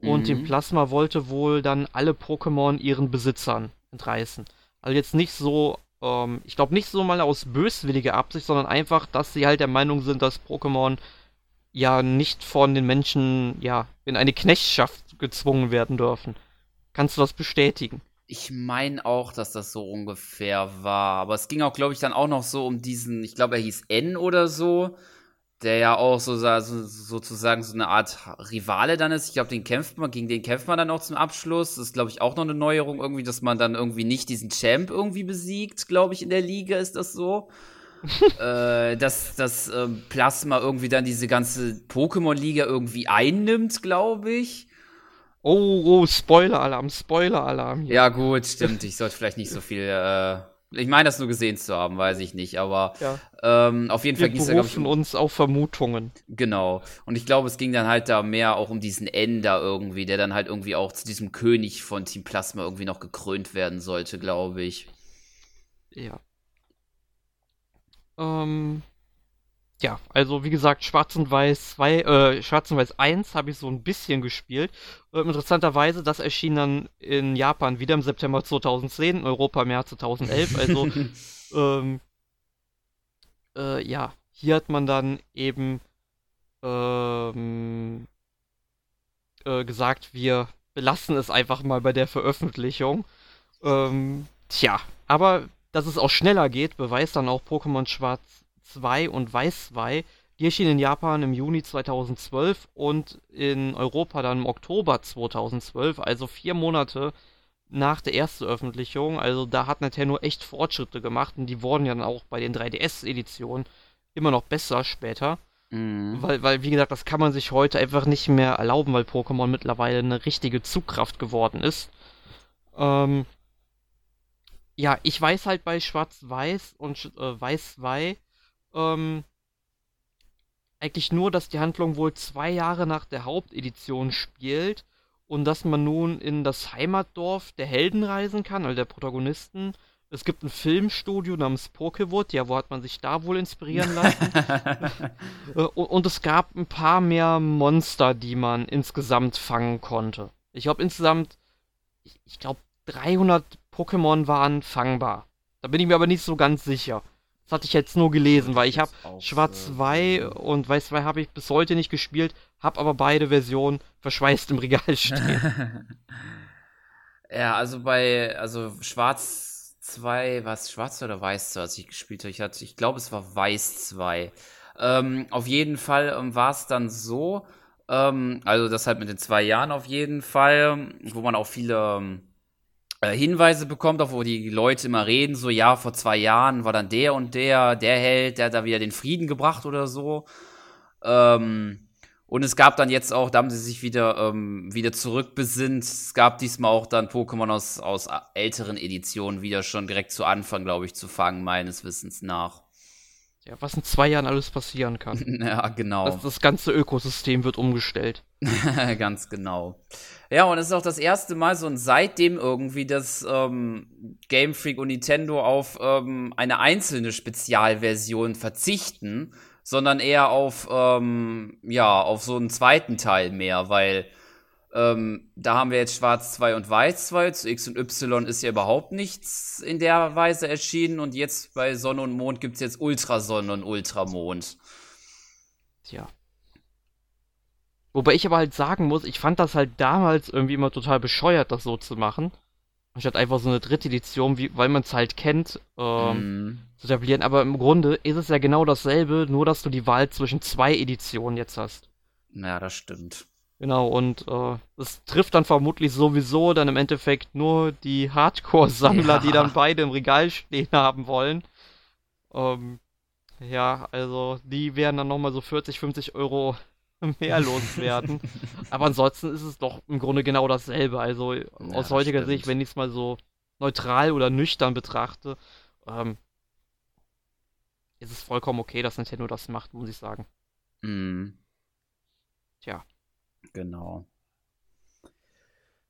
Und mhm. Team Plasma wollte wohl dann alle Pokémon ihren Besitzern entreißen. Also jetzt nicht so, ähm, ich glaube nicht so mal aus böswilliger Absicht, sondern einfach, dass sie halt der Meinung sind, dass Pokémon ja nicht von den Menschen, ja, in eine Knechtschaft gezwungen werden dürfen. Kannst du das bestätigen? Ich meine auch, dass das so ungefähr war. Aber es ging auch, glaube ich, dann auch noch so um diesen, ich glaube, er hieß N oder so, der ja auch so, so sozusagen so eine Art Rivale dann ist. Ich glaube, den kämpft man, gegen den kämpft man dann auch zum Abschluss. Das ist, glaube ich, auch noch eine Neuerung irgendwie, dass man dann irgendwie nicht diesen Champ irgendwie besiegt, glaube ich, in der Liga ist das so. äh, dass das äh, Plasma irgendwie dann diese ganze Pokémon-Liga irgendwie einnimmt, glaube ich. Oh, oh, Spoiler-Alarm, Spoiler-Alarm. Ja, gut, stimmt. Ich sollte vielleicht nicht so viel äh, Ich meine, das nur gesehen zu haben, weiß ich nicht, aber Ja. ähm, auf jeden Fall ging es da, glaube ich, berufen um, uns auf Vermutungen. Genau. Und ich glaube, es ging dann halt da mehr auch um diesen Ender irgendwie, der dann halt irgendwie auch zu diesem König von Team Plasma irgendwie noch gekrönt werden sollte, glaube ich. Ja. Ähm, ja, also wie gesagt, Schwarz und Weiß 2, äh, Schwarz und Weiß 1 habe ich so ein bisschen gespielt. Ähm, interessanterweise, das erschien dann in Japan wieder im September 2010, in Europa im März 2011. Also, ähm, äh, ja, hier hat man dann eben ähm, äh, gesagt, wir belassen es einfach mal bei der Veröffentlichung. Ähm, tja, aber dass es auch schneller geht, beweist dann auch Pokémon Schwarz 2 und Weiß 2. Die erschienen in Japan im Juni 2012 und in Europa dann im Oktober 2012, also vier Monate nach der ersten Veröffentlichung. Also da hat Nintendo echt Fortschritte gemacht und die wurden ja dann auch bei den 3DS-Editionen immer noch besser später. Mhm. Weil, weil, wie gesagt, das kann man sich heute einfach nicht mehr erlauben, weil Pokémon mittlerweile eine richtige Zugkraft geworden ist. Ähm, ja, ich weiß halt bei Schwarz-Weiß und äh, Weiß-2 ähm, eigentlich nur, dass die Handlung wohl zwei Jahre nach der Hauptedition spielt und dass man nun in das Heimatdorf der Helden reisen kann, also der Protagonisten. Es gibt ein Filmstudio namens Pokewood, ja, wo hat man sich da wohl inspirieren lassen? Äh, und, und es gab ein paar mehr Monster, die man insgesamt fangen konnte. Ich glaube insgesamt, ich, ich glaube 300 Pokémon waren fangbar. Da bin ich mir aber nicht so ganz sicher. Das hatte ich jetzt nur gelesen, weil ich habe Schwarz äh, 2 und Weiß 2 habe ich bis heute nicht gespielt, habe aber beide Versionen verschweißt im Regal stehen. Ja, also bei, also Schwarz 2, was, Schwarz oder Weiß 2, als ich gespielt habe? Ich, hatte, ich glaube, es war Weiß 2. Ähm, auf jeden Fall ähm, war es dann so, ähm, also das halt mit den zwei Jahren auf jeden Fall, wo man auch viele ähm, äh, Hinweise bekommt, auch wo die Leute immer reden, so ja, vor zwei Jahren war dann der und der, der Held, der hat da wieder den Frieden gebracht oder so. Ähm, und es gab dann jetzt auch, da haben sie sich wieder, ähm, wieder zurückbesinnt. Es gab diesmal auch dann Pokémon aus, aus älteren Editionen wieder schon direkt zu Anfang, glaube ich, zu fangen, meines Wissens nach. Ja, was in zwei Jahren alles passieren kann. ja, genau. Das, das ganze Ökosystem wird umgestellt. Ganz genau. Ja, und es ist auch das erste Mal so und seitdem irgendwie, dass ähm, Game Freak und Nintendo auf ähm, eine einzelne Spezialversion verzichten, sondern eher auf, ähm, ja, auf so einen zweiten Teil mehr, weil ähm, da haben wir jetzt Schwarz 2 und Weiß 2, zu X und Y ist ja überhaupt nichts in der Weise erschienen und jetzt bei Sonne und Mond gibt's jetzt Ultrasonne und Ultramond. Tja. Wobei ich aber halt sagen muss, ich fand das halt damals irgendwie immer total bescheuert, das so zu machen. Anstatt einfach so eine dritte Edition, wie, weil man es halt kennt, ähm, Mm. zu etablieren. Aber im Grunde ist es ja genau dasselbe, nur dass du die Wahl zwischen zwei Editionen jetzt hast. Ja, das stimmt. Genau, und äh, das trifft dann vermutlich sowieso dann im Endeffekt nur die Hardcore-Sammler, die Ja. dann beide im Regal stehen haben wollen. Ähm, ja, also die werden dann nochmal so 40, 50 Euro mehr loswerden. Aber ansonsten ist es doch im Grunde genau dasselbe. Also aus das heutiger stimmt. Sicht, wenn ich es mal so neutral oder nüchtern betrachte, ähm, ist es vollkommen okay, dass Nintendo das macht, muss ich sagen. Mhm. Tja. Genau.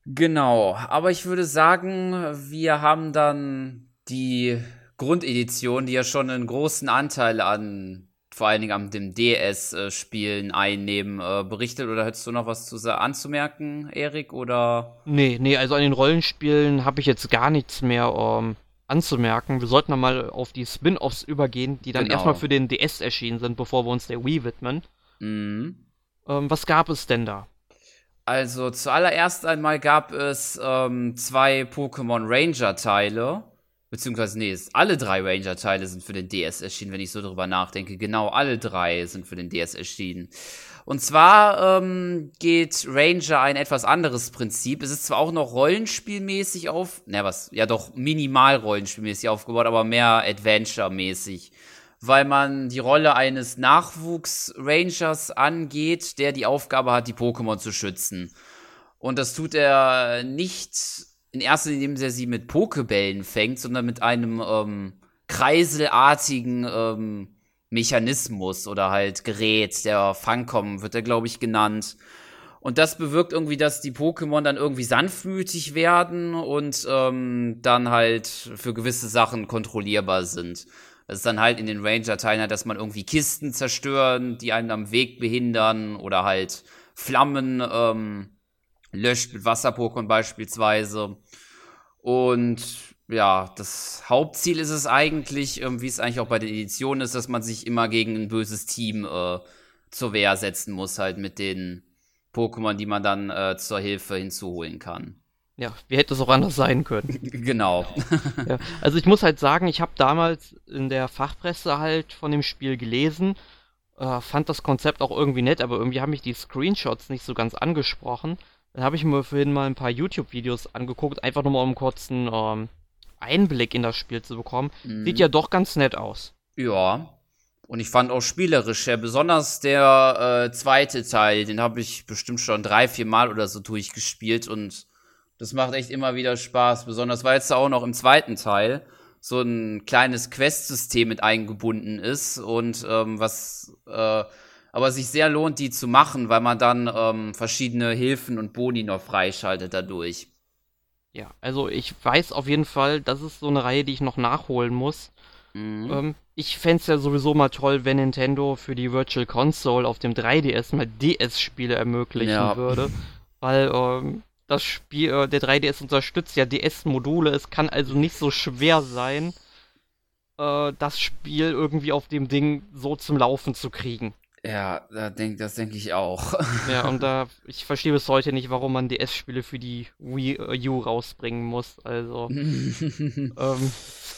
Genau, aber ich würde sagen, wir haben dann die Grundedition, die ja schon einen großen Anteil an, vor allen Dingen an dem DS-Spielen einnehmen, äh, berichtet. Oder hättest du noch was zu anzumerken, Erik? Oder? Nee, nee, also an den Rollenspielen habe ich jetzt gar nichts mehr ähm, anzumerken. Wir sollten dann mal auf die Spin-offs übergehen, die dann Genau. erstmal für den DS erschienen sind, bevor wir uns der Wii widmen. Mhm. Ähm, was gab es denn da? Also zuallererst einmal gab es ähm, zwei Pokémon Ranger-Teile. Beziehungsweise, nee, alle drei Ranger-Teile sind für den DS erschienen, wenn ich so drüber nachdenke. Genau, alle drei sind für den DS erschienen. Und zwar ähm, geht Ranger ein etwas anderes Prinzip. Es ist zwar auch noch rollenspielmäßig auf, na was, ja doch minimal rollenspielmäßig aufgebaut, aber mehr Adventure-mäßig. Weil man die Rolle eines Nachwuchs-Rangers angeht, der die Aufgabe hat, die Pokémon zu schützen. Und das tut er nicht in erster Linie, indem er sie mit Pokebällen fängt, sondern mit einem ähm, kreiselartigen ähm, Mechanismus oder halt Gerät, der Fangkommen wird er, glaube ich, genannt. Und das bewirkt irgendwie, dass die Pokémon dann irgendwie sanftmütig werden und ähm, dann halt für gewisse Sachen kontrollierbar sind. Das ist dann halt in den Ranger-Teilen halt, dass man irgendwie Kisten zerstören, die einen am Weg behindern oder halt Flammen ähm, löscht mit Wasser-Pokémon beispielsweise. Und ja, das Hauptziel ist es eigentlich, ähm, wie es eigentlich auch bei den Editionen ist, dass man sich immer gegen ein böses Team äh, zur Wehr setzen muss, halt mit den Pokémon, die man dann äh, zur Hilfe hinzuholen kann. Ja, wie hätte es auch anders sein können? genau. ja, also ich muss halt sagen, ich habe damals in der Fachpresse halt von dem Spiel gelesen, äh, fand das Konzept auch irgendwie nett, aber irgendwie haben mich die Screenshots nicht so ganz angesprochen. Dann habe ich mir vorhin mal ein paar YouTube-Videos angeguckt, einfach nur mal um einen kurzen ähm, Einblick in das Spiel zu bekommen. Mhm. Sieht ja doch ganz nett aus. Ja, und ich fand auch spielerisch, ja, besonders der äh, zweite Teil, den habe ich bestimmt schon drei, vier Mal oder so durchgespielt und das macht echt immer wieder Spaß. Besonders weil es da auch noch im zweiten Teil so ein kleines Quest-System mit eingebunden ist und ähm, was äh, aber sich sehr lohnt, die zu machen, weil man dann ähm, verschiedene Hilfen und Boni noch freischaltet dadurch. Ja, also ich weiß auf jeden Fall, das ist so eine Reihe, die ich noch nachholen muss. Mhm. Ähm, ich fände es ja sowieso mal toll, wenn Nintendo für die Virtual Console auf dem 3DS mal DS-Spiele ermöglichen ja. würde. Weil ähm, das Spiel, äh, der 3DS unterstützt ja DS-Module. Es kann also nicht so schwer sein, äh, das Spiel irgendwie auf dem Ding so zum Laufen zu kriegen. Ja, da denk, das denke ich auch. Ja, und da, ich verstehe bis heute nicht, warum man DS-Spiele für die Wii U rausbringen muss. Also, ähm,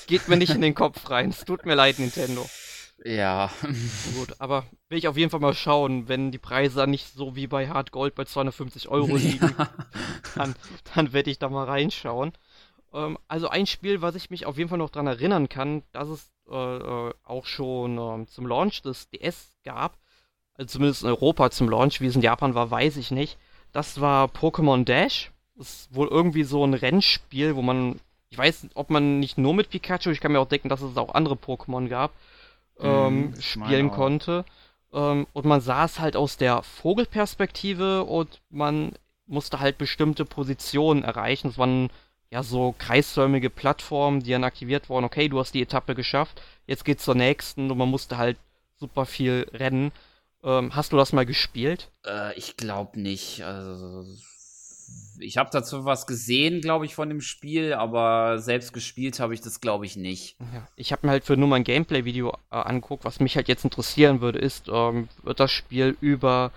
geht mir nicht in den Kopf rein. Es tut mir leid, Nintendo. Ja. Gut, aber will ich auf jeden Fall mal schauen, wenn die Preise dann nicht so wie bei Hard Gold bei 250 Euro liegen, ja. dann, dann werde ich da mal reinschauen. Ähm, also ein Spiel, was ich mich auf jeden Fall noch dran erinnern kann, dass es äh, äh, auch schon äh, zum Launch des DS gab, also zumindest in Europa zum Launch, wie es in Japan war, weiß ich nicht. Das war Pokémon Dash. Das ist wohl irgendwie so ein Rennspiel, wo man, ich weiß, ob man nicht nur mit Pikachu, ich kann mir auch denken, dass es auch andere Pokémon gab, ähm, mm, spielen konnte. Ähm, und man saß halt aus der Vogelperspektive und man musste halt bestimmte Positionen erreichen. Es waren ja so kreisförmige Plattformen, die dann aktiviert wurden. Okay, du hast die Etappe geschafft, jetzt geht's zur nächsten und man musste halt super viel rennen. Ähm, hast du das mal gespielt? Äh, ich glaube nicht. Also, ich habe dazu was gesehen, glaube ich, von dem Spiel, aber selbst gespielt habe ich das, glaube ich, nicht. Ja, ich habe mir halt für nur mein Gameplay-Video äh, angeguckt. Was mich halt jetzt interessieren würde, ist, ähm, wird das Spiel über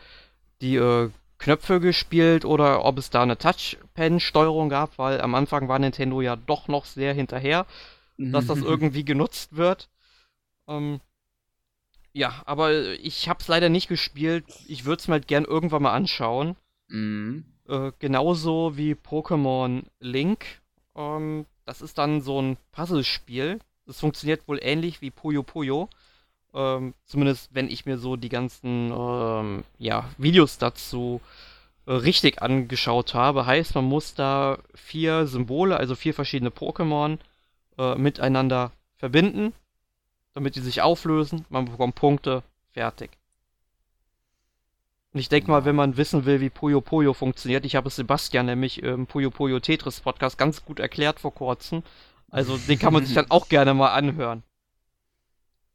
die äh, Knöpfe gespielt oder ob es da eine Touchpen-Steuerung gab, weil am Anfang war Nintendo ja doch noch sehr hinterher, dass das irgendwie genutzt wird. Ähm, ja, aber ich hab's leider nicht gespielt. Ich würde es mir halt gern irgendwann mal anschauen. Mhm. Äh, genauso wie Pokémon Link. Ähm, das ist dann so ein Puzzlespiel. Das funktioniert wohl ähnlich wie Puyo Puyo. Ähm, zumindest wenn ich mir so die ganzen ähm, ja, Videos dazu äh, richtig angeschaut habe. Heißt, man muss da vier Symbole, also vier verschiedene Pokémon, äh, miteinander verbinden damit die sich auflösen. Man bekommt Punkte, fertig. Und ich denke mal, wenn man wissen will, wie Puyo Puyo funktioniert, ich habe es Sebastian nämlich im Puyo Puyo Tetris Podcast ganz gut erklärt vor kurzem. Also den kann man sich dann auch gerne mal anhören.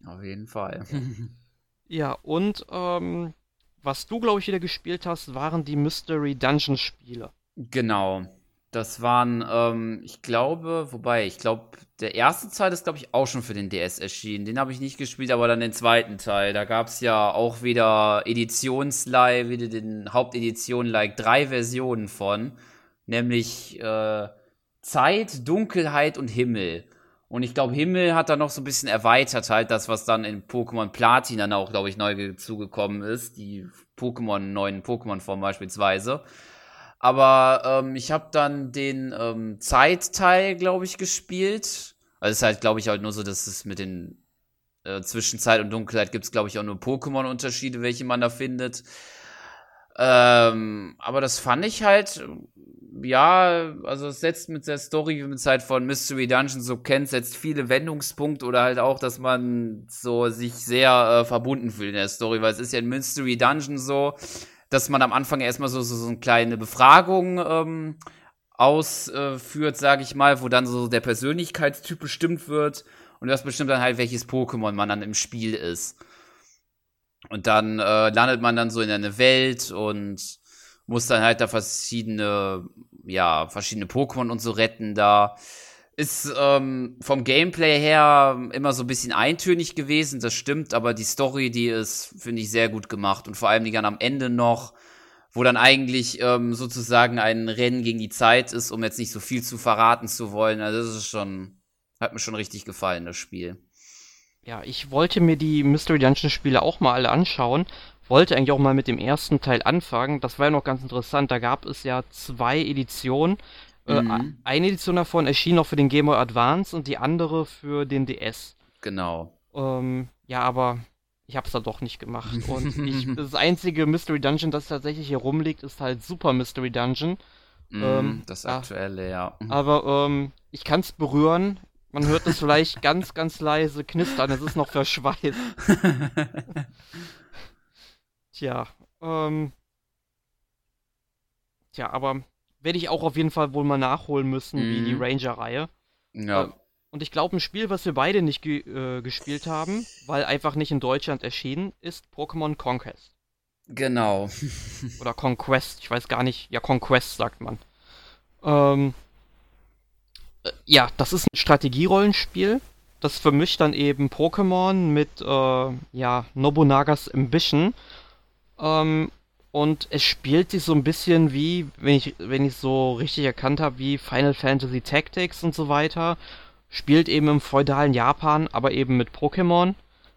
Auf jeden Fall. ja, und ähm, was du, glaube ich, wieder gespielt hast, waren die Mystery Dungeon Spiele. Genau. Das waren, ähm, ich glaube, wobei, ich glaube, der erste Teil ist, glaube ich, auch schon für den DS erschienen. Den habe ich nicht gespielt, aber dann den zweiten Teil. Da gab es ja auch wieder Editionslei, wieder den Hauptedition-like drei Versionen von. Nämlich äh, Zeit, Dunkelheit und Himmel. Und ich glaube, Himmel hat da noch so ein bisschen erweitert, halt das, was dann in Pokémon Platin dann auch, glaube ich, neu zugekommen ist. Die Pokémon, neuen Pokémon-Formen beispielsweise. Aber ähm, ich habe dann den ähm, Zeitteil, glaube ich, gespielt. Also es ist halt, glaube ich, halt nur so, dass es mit den äh, zwischen Zeit und Dunkelheit gibt es, glaube ich, auch nur Pokémon-Unterschiede, welche man da findet. Ähm, aber das fand ich halt, ja, also es setzt mit der Story, wie man es halt von Mystery Dungeon so kennt, setzt viele Wendungspunkte oder halt auch, dass man so sich sehr äh, verbunden fühlt in der Story, weil es ist ja in Mystery Dungeon so, dass man am Anfang erstmal so, so, so eine kleine Befragung ähm, ausführt, sage ich mal, wo dann so der Persönlichkeitstyp bestimmt wird und das bestimmt dann halt, welches Pokémon man dann im Spiel ist. Und dann äh, landet man dann so in eine Welt und muss dann halt da verschiedene, ja, verschiedene Pokémon und so retten da. Ist ähm, vom Gameplay her immer so ein bisschen eintönig gewesen, das stimmt, aber die Story, die ist, finde ich, sehr gut gemacht und vor allem die dann am Ende noch, wo dann eigentlich ähm, sozusagen ein Rennen gegen die Zeit ist, um jetzt nicht so viel zu verraten zu wollen. Also das ist schon, hat mir schon richtig gefallen, das Spiel. Ja, ich wollte mir die Mystery Dungeon Spiele auch mal alle anschauen. Wollte eigentlich auch mal mit dem ersten Teil anfangen. Das war ja noch ganz interessant. Da gab es ja zwei Editionen. Äh, mhm. Äh, eine Edition davon erschien noch für den Game Boy Advance und die andere für den DS. Genau. Ähm, ja, aber ich habe es da doch nicht gemacht. Und ich, das einzige Mystery Dungeon, das tatsächlich hier rumliegt, ist halt Super Mystery Dungeon. Mm, ähm, das aktuelle, ja. Aber ähm, ich kann es berühren. Man hört es vielleicht ganz, ganz leise knistern. Es ist noch verschweißt. Tja, ähm. Tja, aber werde ich auch auf jeden Fall wohl mal nachholen müssen, mhm. wie die mhm. Ranger-Reihe. Ja. Äh, und ich glaube, ein Spiel, was wir beide nicht ge äh, gespielt haben, weil einfach nicht in Deutschland erschienen, ist Pokémon Conquest. Genau. Oder Conquest, ich weiß gar nicht. Ja, Conquest sagt man. Ähm, äh, ja, das ist ein Strategierollenspiel. Das vermischt dann eben Pokémon mit äh, ja, Nobunagas Ambition. Ähm, und es spielt sich so ein bisschen wie, wenn ich wenn ich so richtig erkannt habe, wie Final Fantasy Tactics und so weiter. Spielt eben im feudalen Japan, aber eben mit Pokémon.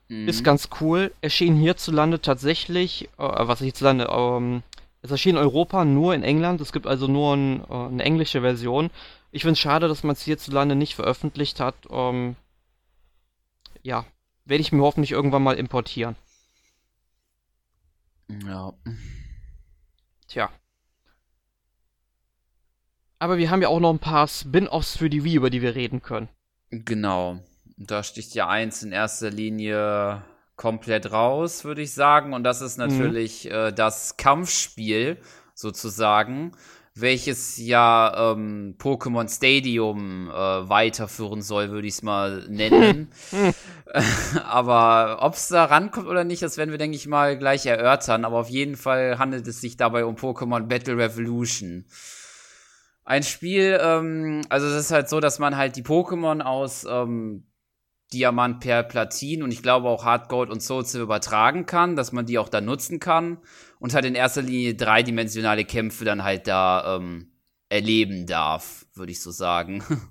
Mhm. Ist ganz cool. Erschien hierzulande tatsächlich, äh, was hierzulande, ähm, es erschien in Europa nur in England. Es gibt also nur ein, äh, eine englische Version. Ich finde es schade, dass man es hierzulande nicht veröffentlicht hat. Ähm, ja, werde ich mir hoffentlich irgendwann mal importieren. Ja. Tja. Aber wir haben ja auch noch ein paar Spin-offs für die Wii, über die wir reden können. Genau. Da sticht ja eins in erster Linie komplett raus, würde ich sagen. Und das ist mhm. natürlich mhm. äh, das Kampfspiel sozusagen welches ja ähm, Pokémon Stadium äh, weiterführen soll, würde ich es mal nennen. Aber ob es da rankommt oder nicht, das werden wir, denke ich mal, gleich erörtern. Aber auf jeden Fall handelt es sich dabei um Pokémon Battle Revolution. Ein Spiel, ähm, also es ist halt so, dass man halt die Pokémon aus ähm, Diamant per Platin und ich glaube auch Hard Gold und Soul Silver übertragen kann, dass man die auch da nutzen kann und halt in erster Linie dreidimensionale Kämpfe dann halt da ähm, erleben darf, würde ich so sagen.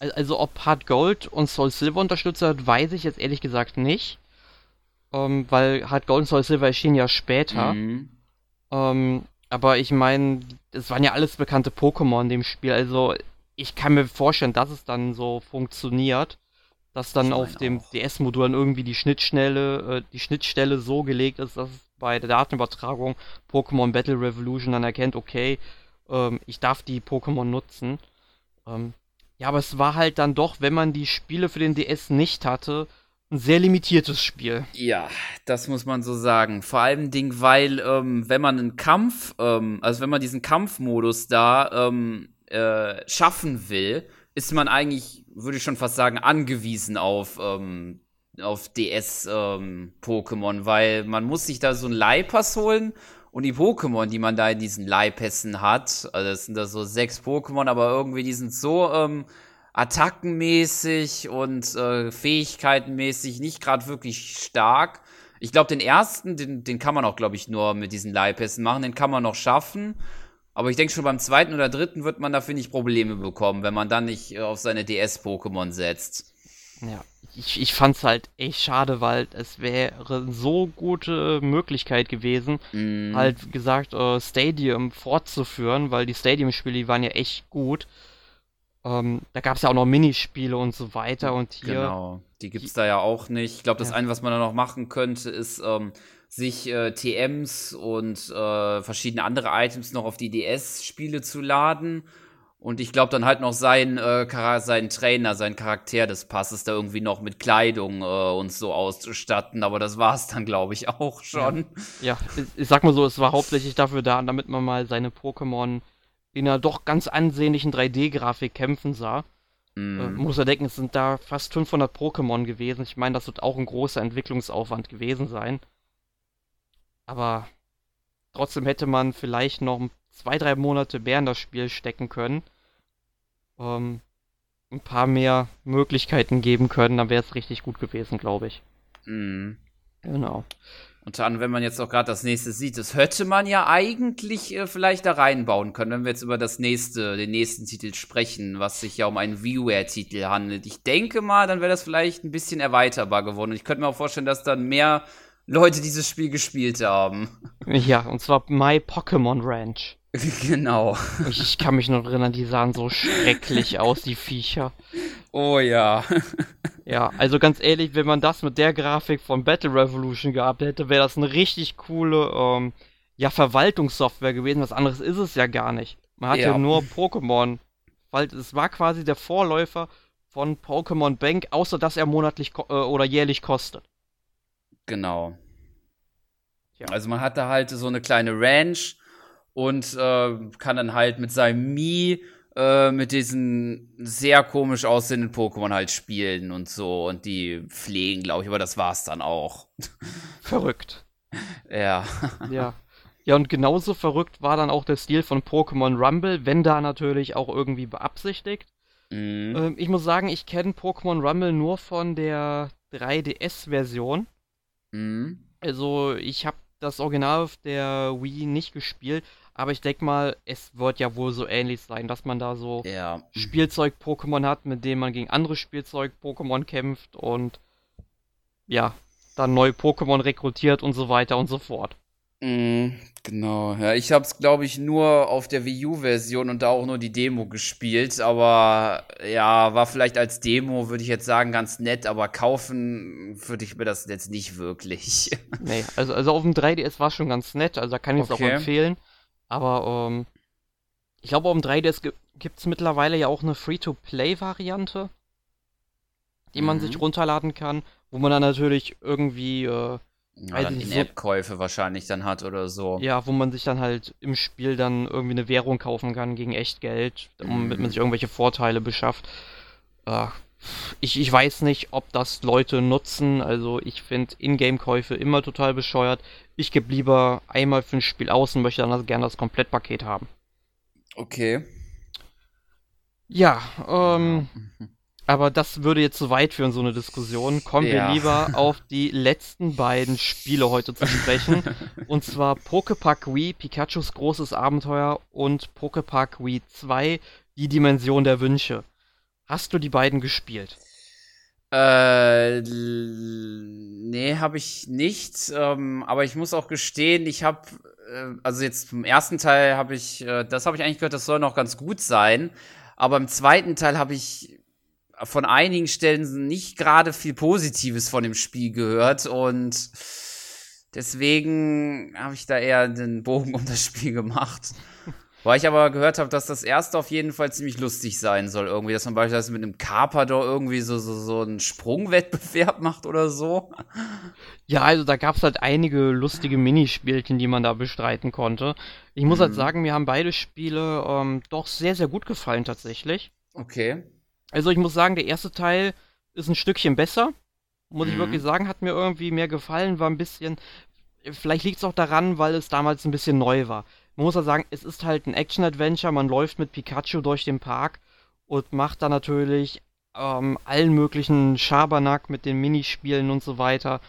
Ja. Also ob Hard Gold und Soul Silver unterstützt hat, weiß ich jetzt ehrlich gesagt nicht. Ähm, weil Hard Gold und Soul Silver erschienen ja später. Mhm. Ähm, aber ich meine, es waren ja alles bekannte Pokémon in dem Spiel. Also ich kann mir vorstellen, dass es dann so funktioniert, dass dann auf dem DS-Modul dann irgendwie die Schnittstelle, äh, die Schnittstelle so gelegt ist, dass es bei der Datenübertragung Pokémon Battle Revolution dann erkennt, okay, ähm, ich darf die Pokémon nutzen. Ähm, ja, aber es war halt dann doch, wenn man die Spiele für den DS nicht hatte, ein sehr limitiertes Spiel. Ja, das muss man so sagen. Vor allem Ding, weil ähm, wenn man einen Kampf, ähm, also wenn man diesen Kampfmodus da ähm, äh, schaffen will, ist man eigentlich, würde ich schon fast sagen, angewiesen auf ähm, auf DS-Pokémon, ähm, weil man muss sich da so einen Leihpass holen und die Pokémon, die man da in diesen Leihpässen hat, also das sind da so sechs Pokémon, aber irgendwie die sind so ähm, attackenmäßig und äh, fähigkeitenmäßig nicht gerade wirklich stark. Ich glaube, den ersten, den, den kann man auch, glaube ich, nur mit diesen Leihpässen machen, den kann man noch schaffen. Aber ich denke schon beim zweiten oder dritten wird man dafür nicht Probleme bekommen, wenn man dann nicht äh, auf seine DS-Pokémon setzt. Ja, ich, ich fand's halt echt schade, weil es wäre so gute Möglichkeit gewesen, mm. halt gesagt, äh, Stadium fortzuführen, weil die Stadium-Spiele waren ja echt gut. Ähm, da gab es ja auch noch Minispiele und so weiter und hier. Genau, die gibt es da ja auch nicht. Ich glaube, das ja. eine, was man da noch machen könnte, ist ähm, sich äh, TMs und äh, verschiedene andere Items noch auf die DS-Spiele zu laden. Und ich glaube dann halt noch sein, äh, seinen Trainer, seinen Charakter des Passes da irgendwie noch mit Kleidung äh, und so auszustatten. Aber das war es dann, glaube ich, auch schon. Ja. ja, ich sag mal so, es war hauptsächlich dafür da, damit man mal seine Pokémon in einer doch ganz ansehnlichen 3D-Grafik kämpfen sah. Mm. Äh, muss er denken, es sind da fast 500 Pokémon gewesen. Ich meine, das wird auch ein großer Entwicklungsaufwand gewesen sein. Aber trotzdem hätte man vielleicht noch zwei, drei Monate mehr in das Spiel stecken können. Ähm, ein paar mehr Möglichkeiten geben können, dann wäre es richtig gut gewesen, glaube ich. Mm. Genau. Und dann, wenn man jetzt auch gerade das nächste sieht, das hätte man ja eigentlich äh, vielleicht da reinbauen können, wenn wir jetzt über das nächste, den nächsten Titel sprechen, was sich ja um einen WiiWare-Titel handelt. Ich denke mal, dann wäre das vielleicht ein bisschen erweiterbar geworden. Und ich könnte mir auch vorstellen, dass dann mehr Leute dieses Spiel gespielt haben. Ja, und zwar My Pokémon Ranch. Genau. Ich, ich, kann mich noch erinnern, die sahen so schrecklich aus, die Viecher. Oh ja. Ja, also ganz ehrlich, wenn man das mit der Grafik von Battle Revolution gehabt hätte, wäre das eine richtig coole, ähm, ja, Verwaltungssoftware gewesen. Was anderes ist es ja gar nicht. Man hat ja, ja nur Pokémon. Weil es war quasi der Vorläufer von Pokémon Bank, außer dass er monatlich äh, oder jährlich kostet. Genau. Ja. Also man hatte halt so eine kleine Ranch und äh, kann dann halt mit seinem Mii äh, mit diesen sehr komisch aussehenden Pokémon halt spielen und so und die pflegen, glaube ich, aber das war's dann auch. Verrückt. ja. Ja. Ja, und genauso verrückt war dann auch der Stil von Pokémon Rumble, wenn da natürlich auch irgendwie beabsichtigt. Mhm. Ähm, ich muss sagen, ich kenne Pokémon Rumble nur von der 3DS-Version. Mhm. Also, ich habe das Original auf der Wii nicht gespielt, aber ich denke mal, es wird ja wohl so ähnlich sein, dass man da so ja. Spielzeug-Pokémon hat, mit denen man gegen andere Spielzeug-Pokémon kämpft und ja, dann neue Pokémon rekrutiert und so weiter und so fort. Mm, genau, ja, ich habe es glaube ich nur auf der Wii U-Version und da auch nur die Demo gespielt, aber ja, war vielleicht als Demo, würde ich jetzt sagen, ganz nett, aber kaufen würde ich mir das jetzt nicht wirklich. Nee, also, also auf dem 3DS war schon ganz nett, also da kann ich es okay. auch empfehlen. Aber ähm, ich glaube, um 3DS gibt es mittlerweile ja auch eine Free-to-Play-Variante, die mhm. man sich mhm. runterladen kann, wo man dann natürlich irgendwie äh, ja, dann In-App-Käufe so, wahrscheinlich dann hat oder so. Ja, wo man sich dann halt im Spiel dann irgendwie eine Währung kaufen kann gegen Echtgeld, damit mhm. man sich irgendwelche Vorteile beschafft. Äh, ich, ich weiß nicht, ob das Leute nutzen. Also ich finde Ingame-Käufe immer total bescheuert. Ich gebe lieber einmal für ein Spiel aus und möchte dann also gerne das Komplettpaket haben. Okay. Ja, ähm, aber das würde jetzt zu weit führen, so eine Diskussion. Kommen ja. wir lieber auf die letzten beiden Spiele heute zu sprechen. und zwar Pokepack Wii, Pikachus großes Abenteuer und Pokepack Wii 2, die Dimension der Wünsche. Hast du die beiden gespielt? Äh, nee, habe ich nicht. Ähm, aber ich muss auch gestehen, ich habe, äh, also jetzt zum ersten Teil habe ich, äh, das habe ich eigentlich gehört, das soll noch ganz gut sein. Aber im zweiten Teil habe ich von einigen Stellen nicht gerade viel Positives von dem Spiel gehört und deswegen habe ich da eher den Bogen um das Spiel gemacht. Weil ich aber gehört habe, dass das erste auf jeden Fall ziemlich lustig sein soll. Irgendwie, dass man beispielsweise mit einem Carpador irgendwie so, so, so einen Sprungwettbewerb macht oder so. Ja, also da gab es halt einige lustige Minispielchen, die man da bestreiten konnte. Ich muss halt mhm. halt sagen, mir haben beide Spiele ähm, doch sehr, sehr gut gefallen tatsächlich. Okay. Also ich muss sagen, der erste Teil ist ein Stückchen besser. Muss mhm. ich wirklich sagen, hat mir irgendwie mehr gefallen, war ein bisschen. Vielleicht liegt es auch daran, weil es damals ein bisschen neu war man muss ja sagen, es ist halt ein Action-Adventure. Man läuft mit Pikachu durch den Park und macht da natürlich ähm, allen möglichen Schabernack mit den Minispielen und so weiter.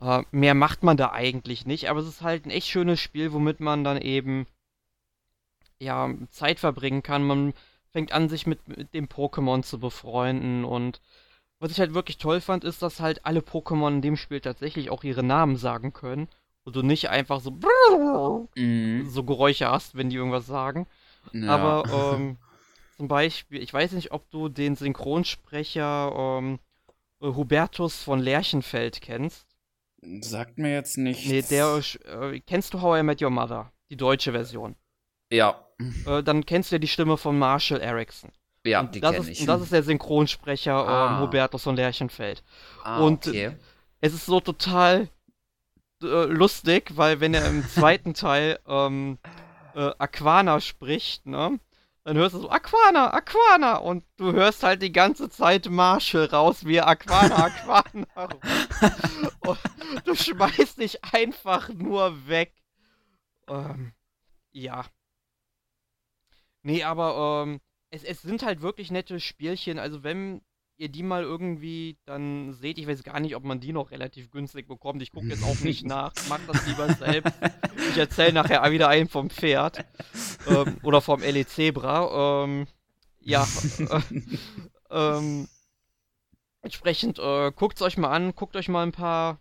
Äh, mehr macht man da eigentlich nicht, aber es ist halt ein echt schönes Spiel, womit man dann eben ja Zeit verbringen kann. Man fängt an, sich mit, mit dem Pokémon zu befreunden und was ich halt wirklich toll fand, ist, dass halt alle Pokémon in dem Spiel tatsächlich auch ihre Namen sagen können und du nicht einfach so mhm. so Geräusche hast, wenn die irgendwas sagen. Ja. Aber ähm, zum Beispiel, ich weiß nicht, ob du den Synchronsprecher ähm, Hubertus von Lerchenfeld kennst. Sagt mir jetzt nicht. Nee, der. Äh, kennst du How I Met Your Mother? Die deutsche Version. Ja. Äh, dann kennst du ja die Stimme von Marshall Erickson. Ja, und die das kenne ich. Und das ist der Synchronsprecher Ah. ähm, Hubertus von Lerchenfeld. ah, und- okay. Es ist so total äh, lustig, weil wenn er im zweiten Teil ähm, äh, Aquana spricht, ne? Dann hörst du so Aquana, Aquana und du hörst halt die ganze Zeit Marshall raus, wie Aquana, Aquana. und du schmeißt dich einfach nur weg. Ähm, ja. Nee, aber ähm, es, es sind halt wirklich nette Spielchen. Also wenn ihr die mal irgendwie dann seht, ich weiß gar nicht, ob man die noch relativ günstig bekommt. Ich gucke jetzt auch nicht nach. Macht das lieber selbst. Ich erzähle nachher wieder einen vom Pferd. Ähm, oder vom LE Zebra. Ähm, ja. Äh, ähm, entsprechend äh, guckt es euch mal an. Guckt euch mal ein paar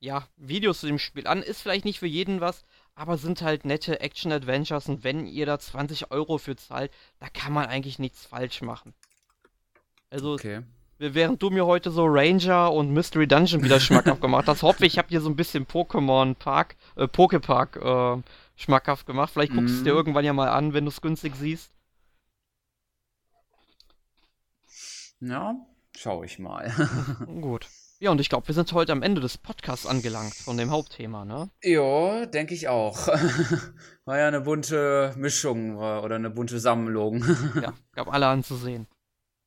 ja, Videos zu dem Spiel an. Ist vielleicht nicht für jeden was, aber sind halt nette Action-Adventures. Und wenn ihr da 20 Euro für zahlt, da kann man eigentlich nichts falsch machen. Also, Okay. während du mir heute so Ranger und Mystery Dungeon wieder schmackhaft gemacht hast, hoffe ich, ich habe dir so ein bisschen Pokémon Park, äh, Pokepark äh, schmackhaft gemacht. Vielleicht guckst du es dir Mhm. irgendwann ja mal an, wenn du es günstig siehst. Ja, schau ich mal. Gut. Ja, und ich glaube, wir sind heute am Ende des Podcasts angelangt von dem Hauptthema, ne? ja, denke ich auch. War ja eine bunte Mischung war- oder eine bunte Sammlung. Ja, gab alle anzusehen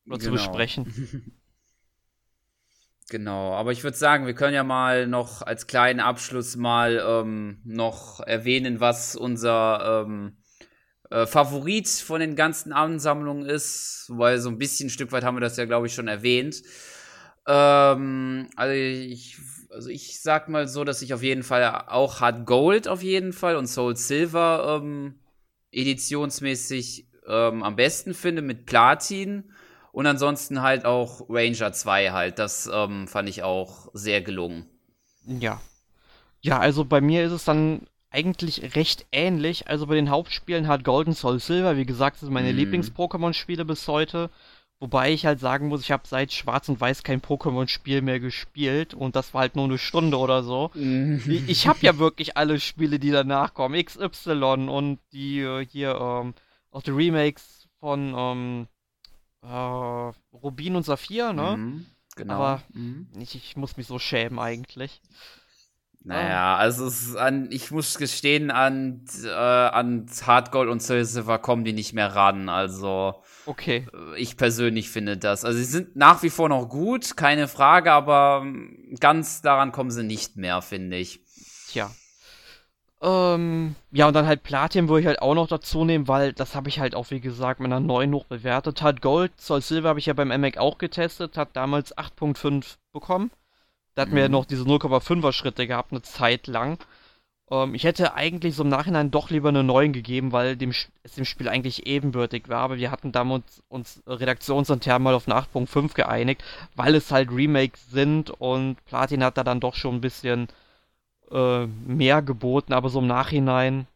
oder zu Genau. besprechen. Genau, aber ich würde sagen, wir können ja mal noch als kleinen Abschluss mal ähm, noch erwähnen, was unser ähm, äh, Favorit von den ganzen Ansammlungen ist, weil so ein bisschen ein Stück weit haben wir das ja, glaube ich, schon erwähnt. Ähm, also ich, also ich sag mal so, dass ich auf jeden Fall auch Hard Gold auf jeden Fall und Soul Silver ähm, editionsmäßig ähm, am besten finde mit Platin. Und ansonsten halt auch Ranger 2 halt. Das ähm, fand ich auch sehr gelungen. Ja. Ja, also bei mir ist es dann eigentlich recht ähnlich. Also bei den Hauptspielen hat Golden Soul Silver, wie gesagt, das sind meine Mhm. Lieblings-Pokémon-Spiele bis heute. Wobei ich halt sagen muss, ich habe seit Schwarz und Weiß kein Pokémon-Spiel mehr gespielt und das war halt nur eine Stunde oder so. Ich, ich habe ja wirklich alle Spiele, die danach kommen. XY und die äh, hier, ähm, auch die Remakes von ähm, äh, Rubin und Saphir, ne? Mhm, genau. Aber- mhm. Ich, ich muss mich so schämen eigentlich. Naja, also es ist an, ich muss gestehen, an, äh, an Hard Gold und Soul Silver kommen die nicht mehr ran. Also Okay. äh, ich persönlich finde das. Also sie sind nach wie vor noch gut, keine Frage, aber ähm, ganz daran kommen sie nicht mehr, finde ich. Tja. Ähm, ja, und dann halt Platin würde ich halt auch noch dazu nehmen, weil das habe ich halt auch, wie gesagt, mit einer 9 hoch bewertet. Hat Gold, Zoll Silver habe ich ja beim MAC auch getestet, hat damals 8.5 bekommen. Da hatten wir ja Mhm. noch diese 0,5er Schritte gehabt, eine Zeit lang. Ähm, ich hätte eigentlich so im Nachhinein doch lieber eine 9 gegeben, weil dem, es dem Spiel eigentlich ebenbürtig war, aber wir hatten damals uns redaktionsintern mal auf eine 8.5 geeinigt, weil es halt Remakes sind und Platin hat da dann doch schon ein bisschen äh, mehr geboten, aber so im Nachhinein.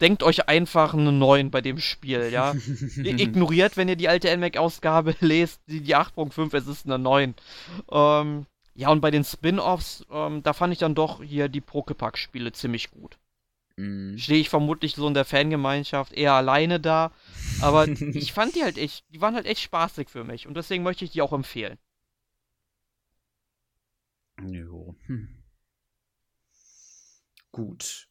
Denkt euch einfach eine 9 bei dem Spiel, ja. Ignoriert, wenn ihr die alte NMAC-Ausgabe lest, die, die 8.5, es ist eine 9. Ähm, ja, und bei den Spin-Offs, ähm, da fand ich dann doch hier die Pokepack-Spiele ziemlich gut. Mhm. Stehe ich vermutlich so in der Fangemeinschaft eher alleine da, aber ich fand die halt echt, die waren halt echt spaßig für mich und deswegen möchte ich die auch empfehlen. Jo. Hm. Gut.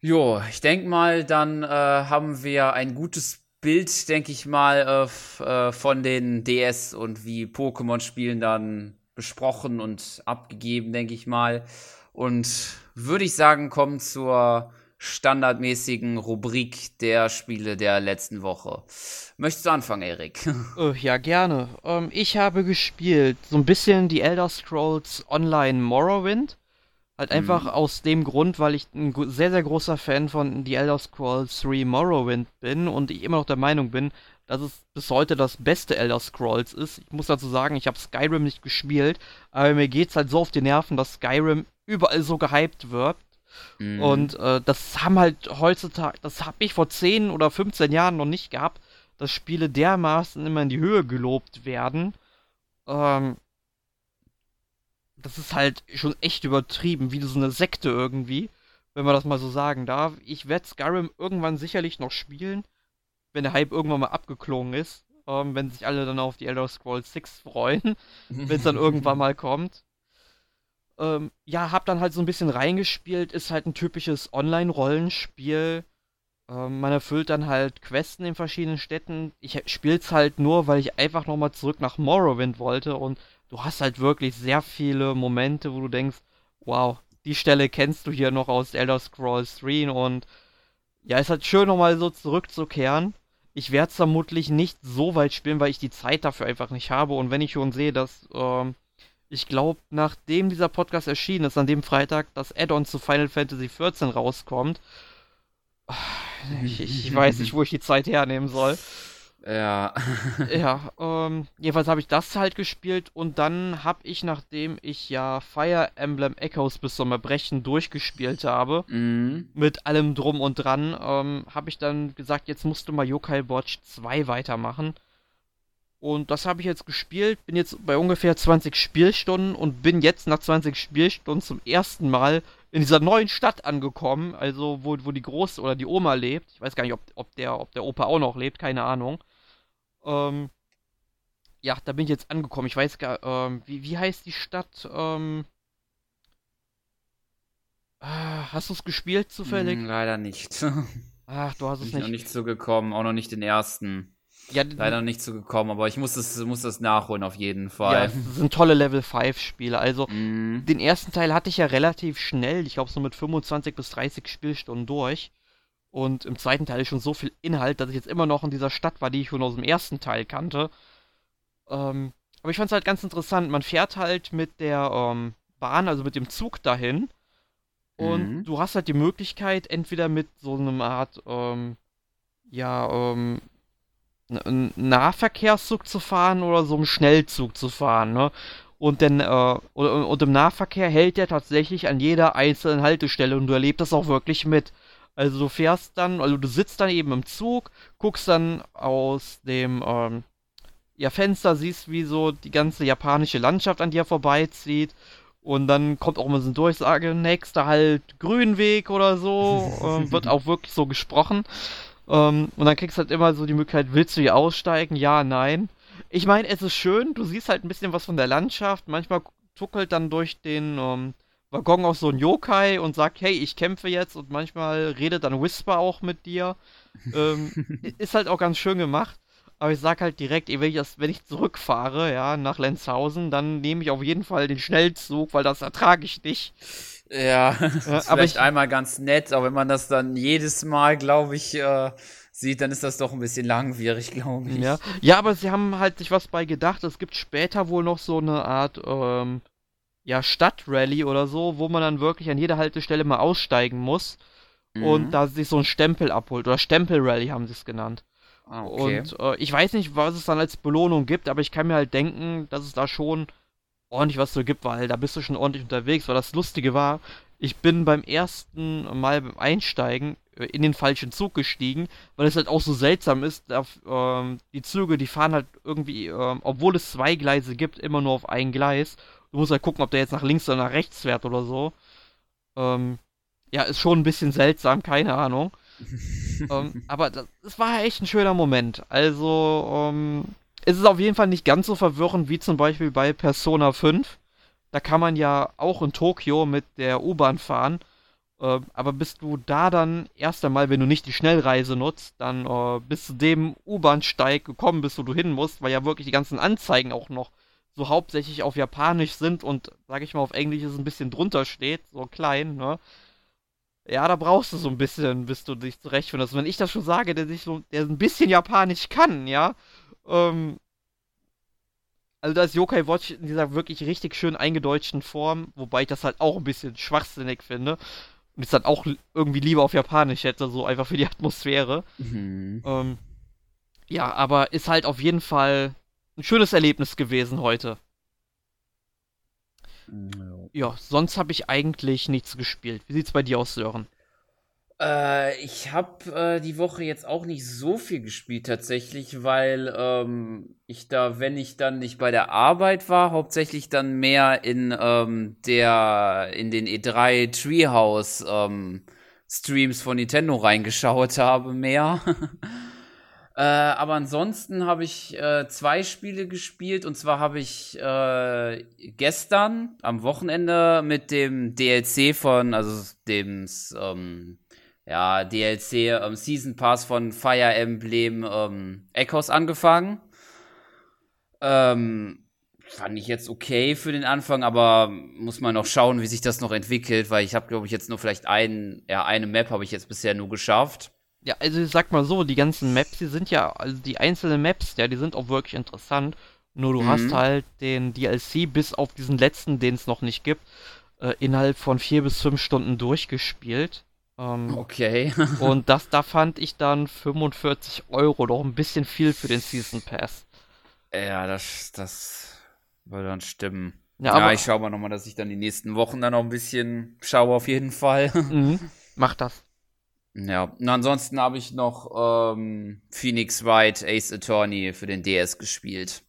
Jo, ich denke mal, dann äh, haben wir ein gutes Bild, denke ich mal, äh, äh, von den DS und wie Pokémon-Spielen dann besprochen und abgegeben, denke ich mal. Und würde ich sagen, kommen zur standardmäßigen Rubrik der Spiele der letzten Woche. Möchtest du anfangen, Erik? Äh, ja, gerne. Ähm, ich habe gespielt so ein bisschen die Elder Scrolls Online Morrowind. Halt einfach aus dem Grund, weil ich ein sehr, sehr großer Fan von The Elder Scrolls 3 Morrowind bin und ich immer noch der Meinung bin, dass es bis heute das beste Elder Scrolls ist. Ich muss dazu sagen, ich habe Skyrim nicht gespielt, aber mir geht's halt so auf die Nerven, dass Skyrim überall so gehypt wird. Mhm. Und äh, das haben halt heutzutage, das habe ich vor 10 oder 15 Jahren noch nicht gehabt, dass Spiele dermaßen immer in die Höhe gelobt werden. Ähm, das ist halt schon echt übertrieben, wie so eine Sekte irgendwie, wenn man das mal so sagen darf. Ich werde Skyrim irgendwann sicherlich noch spielen, wenn der Hype irgendwann mal abgeklungen ist. Ähm, wenn sich alle dann auf die Elder Scrolls 6 freuen, wenn es dann irgendwann mal kommt. Ähm, ja, hab dann halt so ein bisschen reingespielt, ist halt ein typisches Online-Rollenspiel. Ähm, man erfüllt dann halt Questen in verschiedenen Städten. Ich spiel's halt nur, weil ich einfach nochmal zurück nach Morrowind wollte und du hast halt wirklich sehr viele Momente, wo du denkst, wow, die Stelle kennst du hier noch aus Elder Scrolls 3 und ja, es ist halt schön nochmal so zurückzukehren. Ich werde es vermutlich nicht so weit spielen, weil ich die Zeit dafür einfach nicht habe und wenn ich schon sehe, dass ähm, ich glaube, nachdem dieser Podcast erschienen ist, an dem Freitag das Add-on zu Final Fantasy XIV rauskommt, ich, ich weiß nicht, wo ich die Zeit hernehmen soll. Ja. ja, ähm, jedenfalls habe ich das halt gespielt und dann habe ich, nachdem ich ja Fire Emblem Echoes bis zum Erbrechen durchgespielt habe, Mhm. mit allem drum und dran, ähm, habe ich dann gesagt, jetzt musst du mal Yokai Watch 2 weitermachen. Und das habe ich jetzt gespielt, bin jetzt bei ungefähr 20 Spielstunden und bin jetzt nach 20 Spielstunden zum ersten Mal in dieser neuen Stadt angekommen, also wo, wo die Große oder die Oma lebt. Ich weiß gar nicht, ob, ob, der, ob der Opa auch noch lebt, keine Ahnung. Ähm, ja, da bin ich jetzt angekommen. Ich weiß gar, ähm, wie, wie heißt die Stadt? Ähm, ah, hast du es gespielt zufällig? Mm, leider nicht. Ach, du hast es ich noch nicht. nicht zugekommen, auch noch nicht den ersten. Ja, Leider noch nicht zugekommen, aber ich muss das, muss das nachholen auf jeden ja, Fall. es sind tolle Level 5 Spiele. Also, Mhm. den ersten Teil hatte ich ja relativ schnell, ich glaube so mit 25 bis 30 Spielstunden durch. Und im zweiten Teil ist schon so viel Inhalt, dass ich jetzt immer noch in dieser Stadt war, die ich schon aus dem ersten Teil kannte. Ähm, aber ich fand es halt ganz interessant. Man fährt halt mit der ähm, Bahn, also mit dem Zug dahin. Und Mhm. du hast halt die Möglichkeit, entweder mit so einer Art, ähm, ja, ähm, Nahverkehrszug zu fahren oder so einem Schnellzug zu fahren, ne? Und, denn, äh, und, und im Nahverkehr hält der tatsächlich an jeder einzelnen Haltestelle und du erlebst das auch wirklich mit. Also du fährst dann, also du sitzt dann eben im Zug, guckst dann aus dem ähm, ja, Fenster, siehst, wie so die ganze japanische Landschaft an dir vorbeizieht. Und dann kommt auch mal so eine Durchsage, nächster halt Grünweg oder so. ähm, wird auch wirklich so gesprochen. Ähm, und dann kriegst du halt immer so die Möglichkeit, willst du hier aussteigen? Ja, nein. Ich meine, es ist schön, du siehst halt ein bisschen was von der Landschaft. Manchmal tuckelt dann durch den ähm, Waggon auch so ein Yokai und sagt, hey, ich kämpfe jetzt. Und manchmal redet dann Whisper auch mit dir. Ähm, ist halt auch ganz schön gemacht. Aber ich sag halt direkt, wenn ich, das, wenn ich zurückfahre, ja, nach Lenzhausen, dann nehme ich auf jeden Fall den Schnellzug, weil das ertrage ich nicht. Ja, das ist aber vielleicht ich- einmal ganz nett, aber wenn man das dann jedes Mal, glaube ich, äh, sieht, dann ist das doch ein bisschen langwierig, glaube ich. Ja. ja, aber sie haben halt sich was bei gedacht. Es gibt später wohl noch so eine Art, ähm, ja, Stadtrally oder so, wo man dann wirklich an jeder Haltestelle mal aussteigen muss Mhm. und da sich so ein Stempel abholt. Oder Stempelrally haben sie es genannt. Ah, okay. Und äh, ich weiß nicht, was es dann als Belohnung gibt, aber ich kann mir halt denken, dass es da schon ordentlich was so gibt, weil da bist du schon ordentlich unterwegs. Weil das Lustige war, ich bin beim ersten Mal beim Einsteigen äh, in den falschen Zug gestiegen, weil es halt auch so seltsam ist, da, ähm, die Züge, die fahren halt irgendwie, ähm, obwohl es zwei Gleise gibt, immer nur auf ein Gleis. Du musst halt gucken, ob der jetzt nach links oder nach rechts fährt oder so. Ähm, ja, ist schon ein bisschen seltsam, keine Ahnung. ähm, aber das, war echt ein schöner Moment. Also, ähm, es ist auf jeden Fall nicht ganz so verwirrend wie zum Beispiel bei Persona 5. Da kann man ja auch in Tokio mit der U-Bahn fahren. Äh, aber bist du da dann erst einmal, wenn du nicht die Schnellreise nutzt, dann äh, bis zu dem U-Bahnsteig gekommen bist, wo du hin musst, weil ja wirklich die ganzen Anzeigen auch noch so hauptsächlich auf Japanisch sind und, sag ich mal, auf Englisch ist ein bisschen drunter steht, so klein, ne? Ja, da brauchst du so ein bisschen, bis du dich zurechtfindest. Wenn ich das schon sage, der sich so, der ein bisschen Japanisch kann, ja, ähm, also da ist Yokai Watch in dieser wirklich richtig schön eingedeutschten Form, wobei ich das halt auch ein bisschen schwachsinnig finde. Und es dann auch irgendwie lieber auf Japanisch hätte, so einfach für die Atmosphäre. Mhm. Ähm, ja, aber ist halt auf jeden Fall ein schönes Erlebnis gewesen heute. Ja. Ja, sonst habe ich eigentlich nichts gespielt. Wie sieht's bei dir aus, Sören? Äh, ich habe äh, die Woche jetzt auch nicht so viel gespielt tatsächlich, weil ähm, ich da, wenn ich dann nicht bei der Arbeit war, hauptsächlich dann mehr in ähm, der in den E3 Treehouse ähm, Streams von Nintendo reingeschaut habe mehr. Äh, aber ansonsten habe ich äh, zwei Spiele gespielt und zwar habe ich äh, gestern am Wochenende mit dem DLC von, also dem ähm, ja, DLC ähm, Season Pass von Fire Emblem ähm, Echoes angefangen. Ähm, fand ich jetzt okay für den Anfang, aber muss man noch schauen, wie sich das noch entwickelt, weil ich habe, glaube ich, jetzt nur vielleicht ein, ja, eine Map habe ich jetzt bisher nur geschafft. Ja, also ich sag mal so, die ganzen Maps, die sind ja, also die einzelnen Maps, ja, die sind auch wirklich interessant. Nur du mhm. hast halt den DLC bis auf diesen letzten, den es noch nicht gibt, äh, innerhalb von vier bis fünf Stunden durchgespielt. Ähm, okay. und das, da fand ich dann 45 Euro doch ein bisschen viel für den Season Pass. Ja, das, das würde dann stimmen. Ja, ja ich schaue mal nochmal, dass ich dann die nächsten Wochen dann noch ein bisschen schaue, auf jeden Fall. Mhm, mach das. Ja, und ansonsten habe ich noch ähm, Phoenix Wright Ace Attorney für den DS gespielt.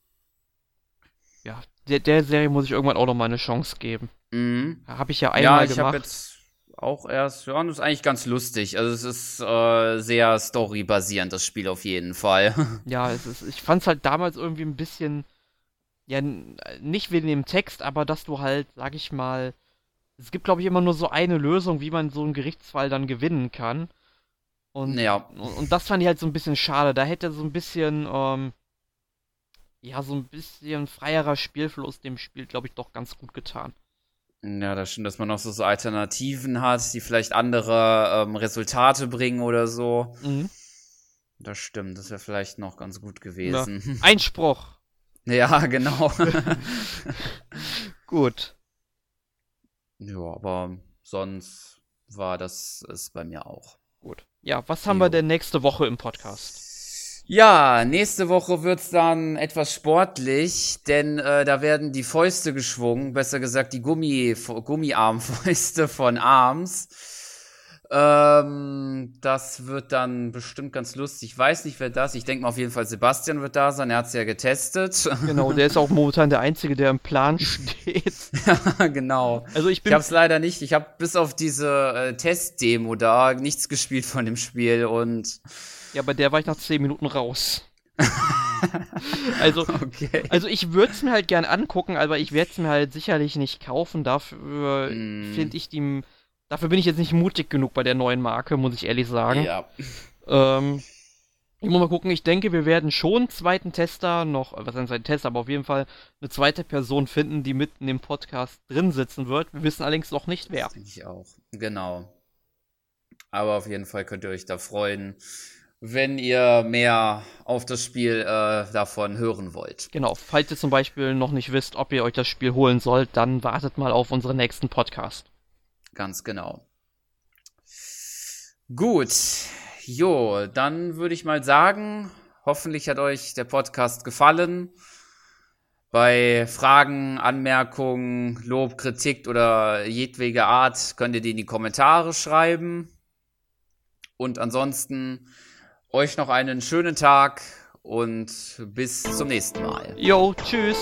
Ja, der, der Serie muss ich irgendwann auch noch mal eine Chance geben. Mhm. Habe ich ja einmal ja, ich gemacht. Jetzt auch erst, ja, das ist eigentlich ganz lustig. Also es ist äh, sehr storybasierend, das Spiel auf jeden Fall. Ja, es ist, ich fand es halt damals irgendwie ein bisschen, ja, nicht wegen dem Text, aber dass du halt, sag ich mal, es gibt, glaube ich, immer nur so eine Lösung, wie man so einen Gerichtsfall dann gewinnen kann. Und, ja. und das fand ich halt so ein bisschen schade. Da hätte so ein bisschen, ähm, ja, so ein bisschen freierer Spielfluss dem Spiel, glaube ich, doch ganz gut getan. Ja, das stimmt, dass man noch so, so Alternativen hat, die vielleicht andere ähm, Resultate bringen oder so. Mhm. Das stimmt, das wäre vielleicht noch ganz gut gewesen. Ja. Einspruch. ja, genau. gut. Ja, aber sonst war das es bei mir auch. Gut. Ja, was haben jo. wir denn nächste Woche im Podcast? Ja, nächste Woche wird's dann etwas sportlich, denn äh, da werden die Fäuste geschwungen, besser gesagt die Gummi, Gummiarmfäuste von Arms. Ähm, das wird dann bestimmt ganz lustig. Ich weiß nicht, wer das. Ich denke mal auf jeden Fall Sebastian wird da sein. Er hat's ja getestet. Genau, der ist auch momentan der Einzige, der im Plan steht. ja, genau. Also ich bin. Ich hab's leider nicht. Ich habe bis auf diese äh, Testdemo da nichts gespielt von dem Spiel und ja, bei der war ich nach 10 Minuten raus. also, okay. also ich würde es mir halt gern angucken, aber ich werde es mir halt sicherlich nicht kaufen. Dafür mm. finde ich die. Dafür bin ich jetzt nicht mutig genug bei der neuen Marke, muss ich ehrlich sagen. Ja. Ähm, ich muss mal gucken, ich denke, wir werden schon einen zweiten Tester noch, was ein zweiter Tester, aber auf jeden Fall eine zweite Person finden, die mit in dem Podcast drin sitzen wird. Wir wissen allerdings noch nicht wer. Denke ich auch. Genau. Aber auf jeden Fall könnt ihr euch da freuen wenn ihr mehr auf das Spiel äh, davon hören wollt. Genau, falls ihr zum Beispiel noch nicht wisst, ob ihr euch das Spiel holen sollt, dann wartet mal auf unseren nächsten Podcast. Ganz genau. Gut, jo, dann würde ich mal sagen, hoffentlich hat euch der Podcast gefallen. Bei Fragen, Anmerkungen, Lob, Kritik oder jedwege Art könnt ihr die in die Kommentare schreiben. Und ansonsten euch noch einen schönen Tag und bis zum nächsten Mal. Jo, tschüss.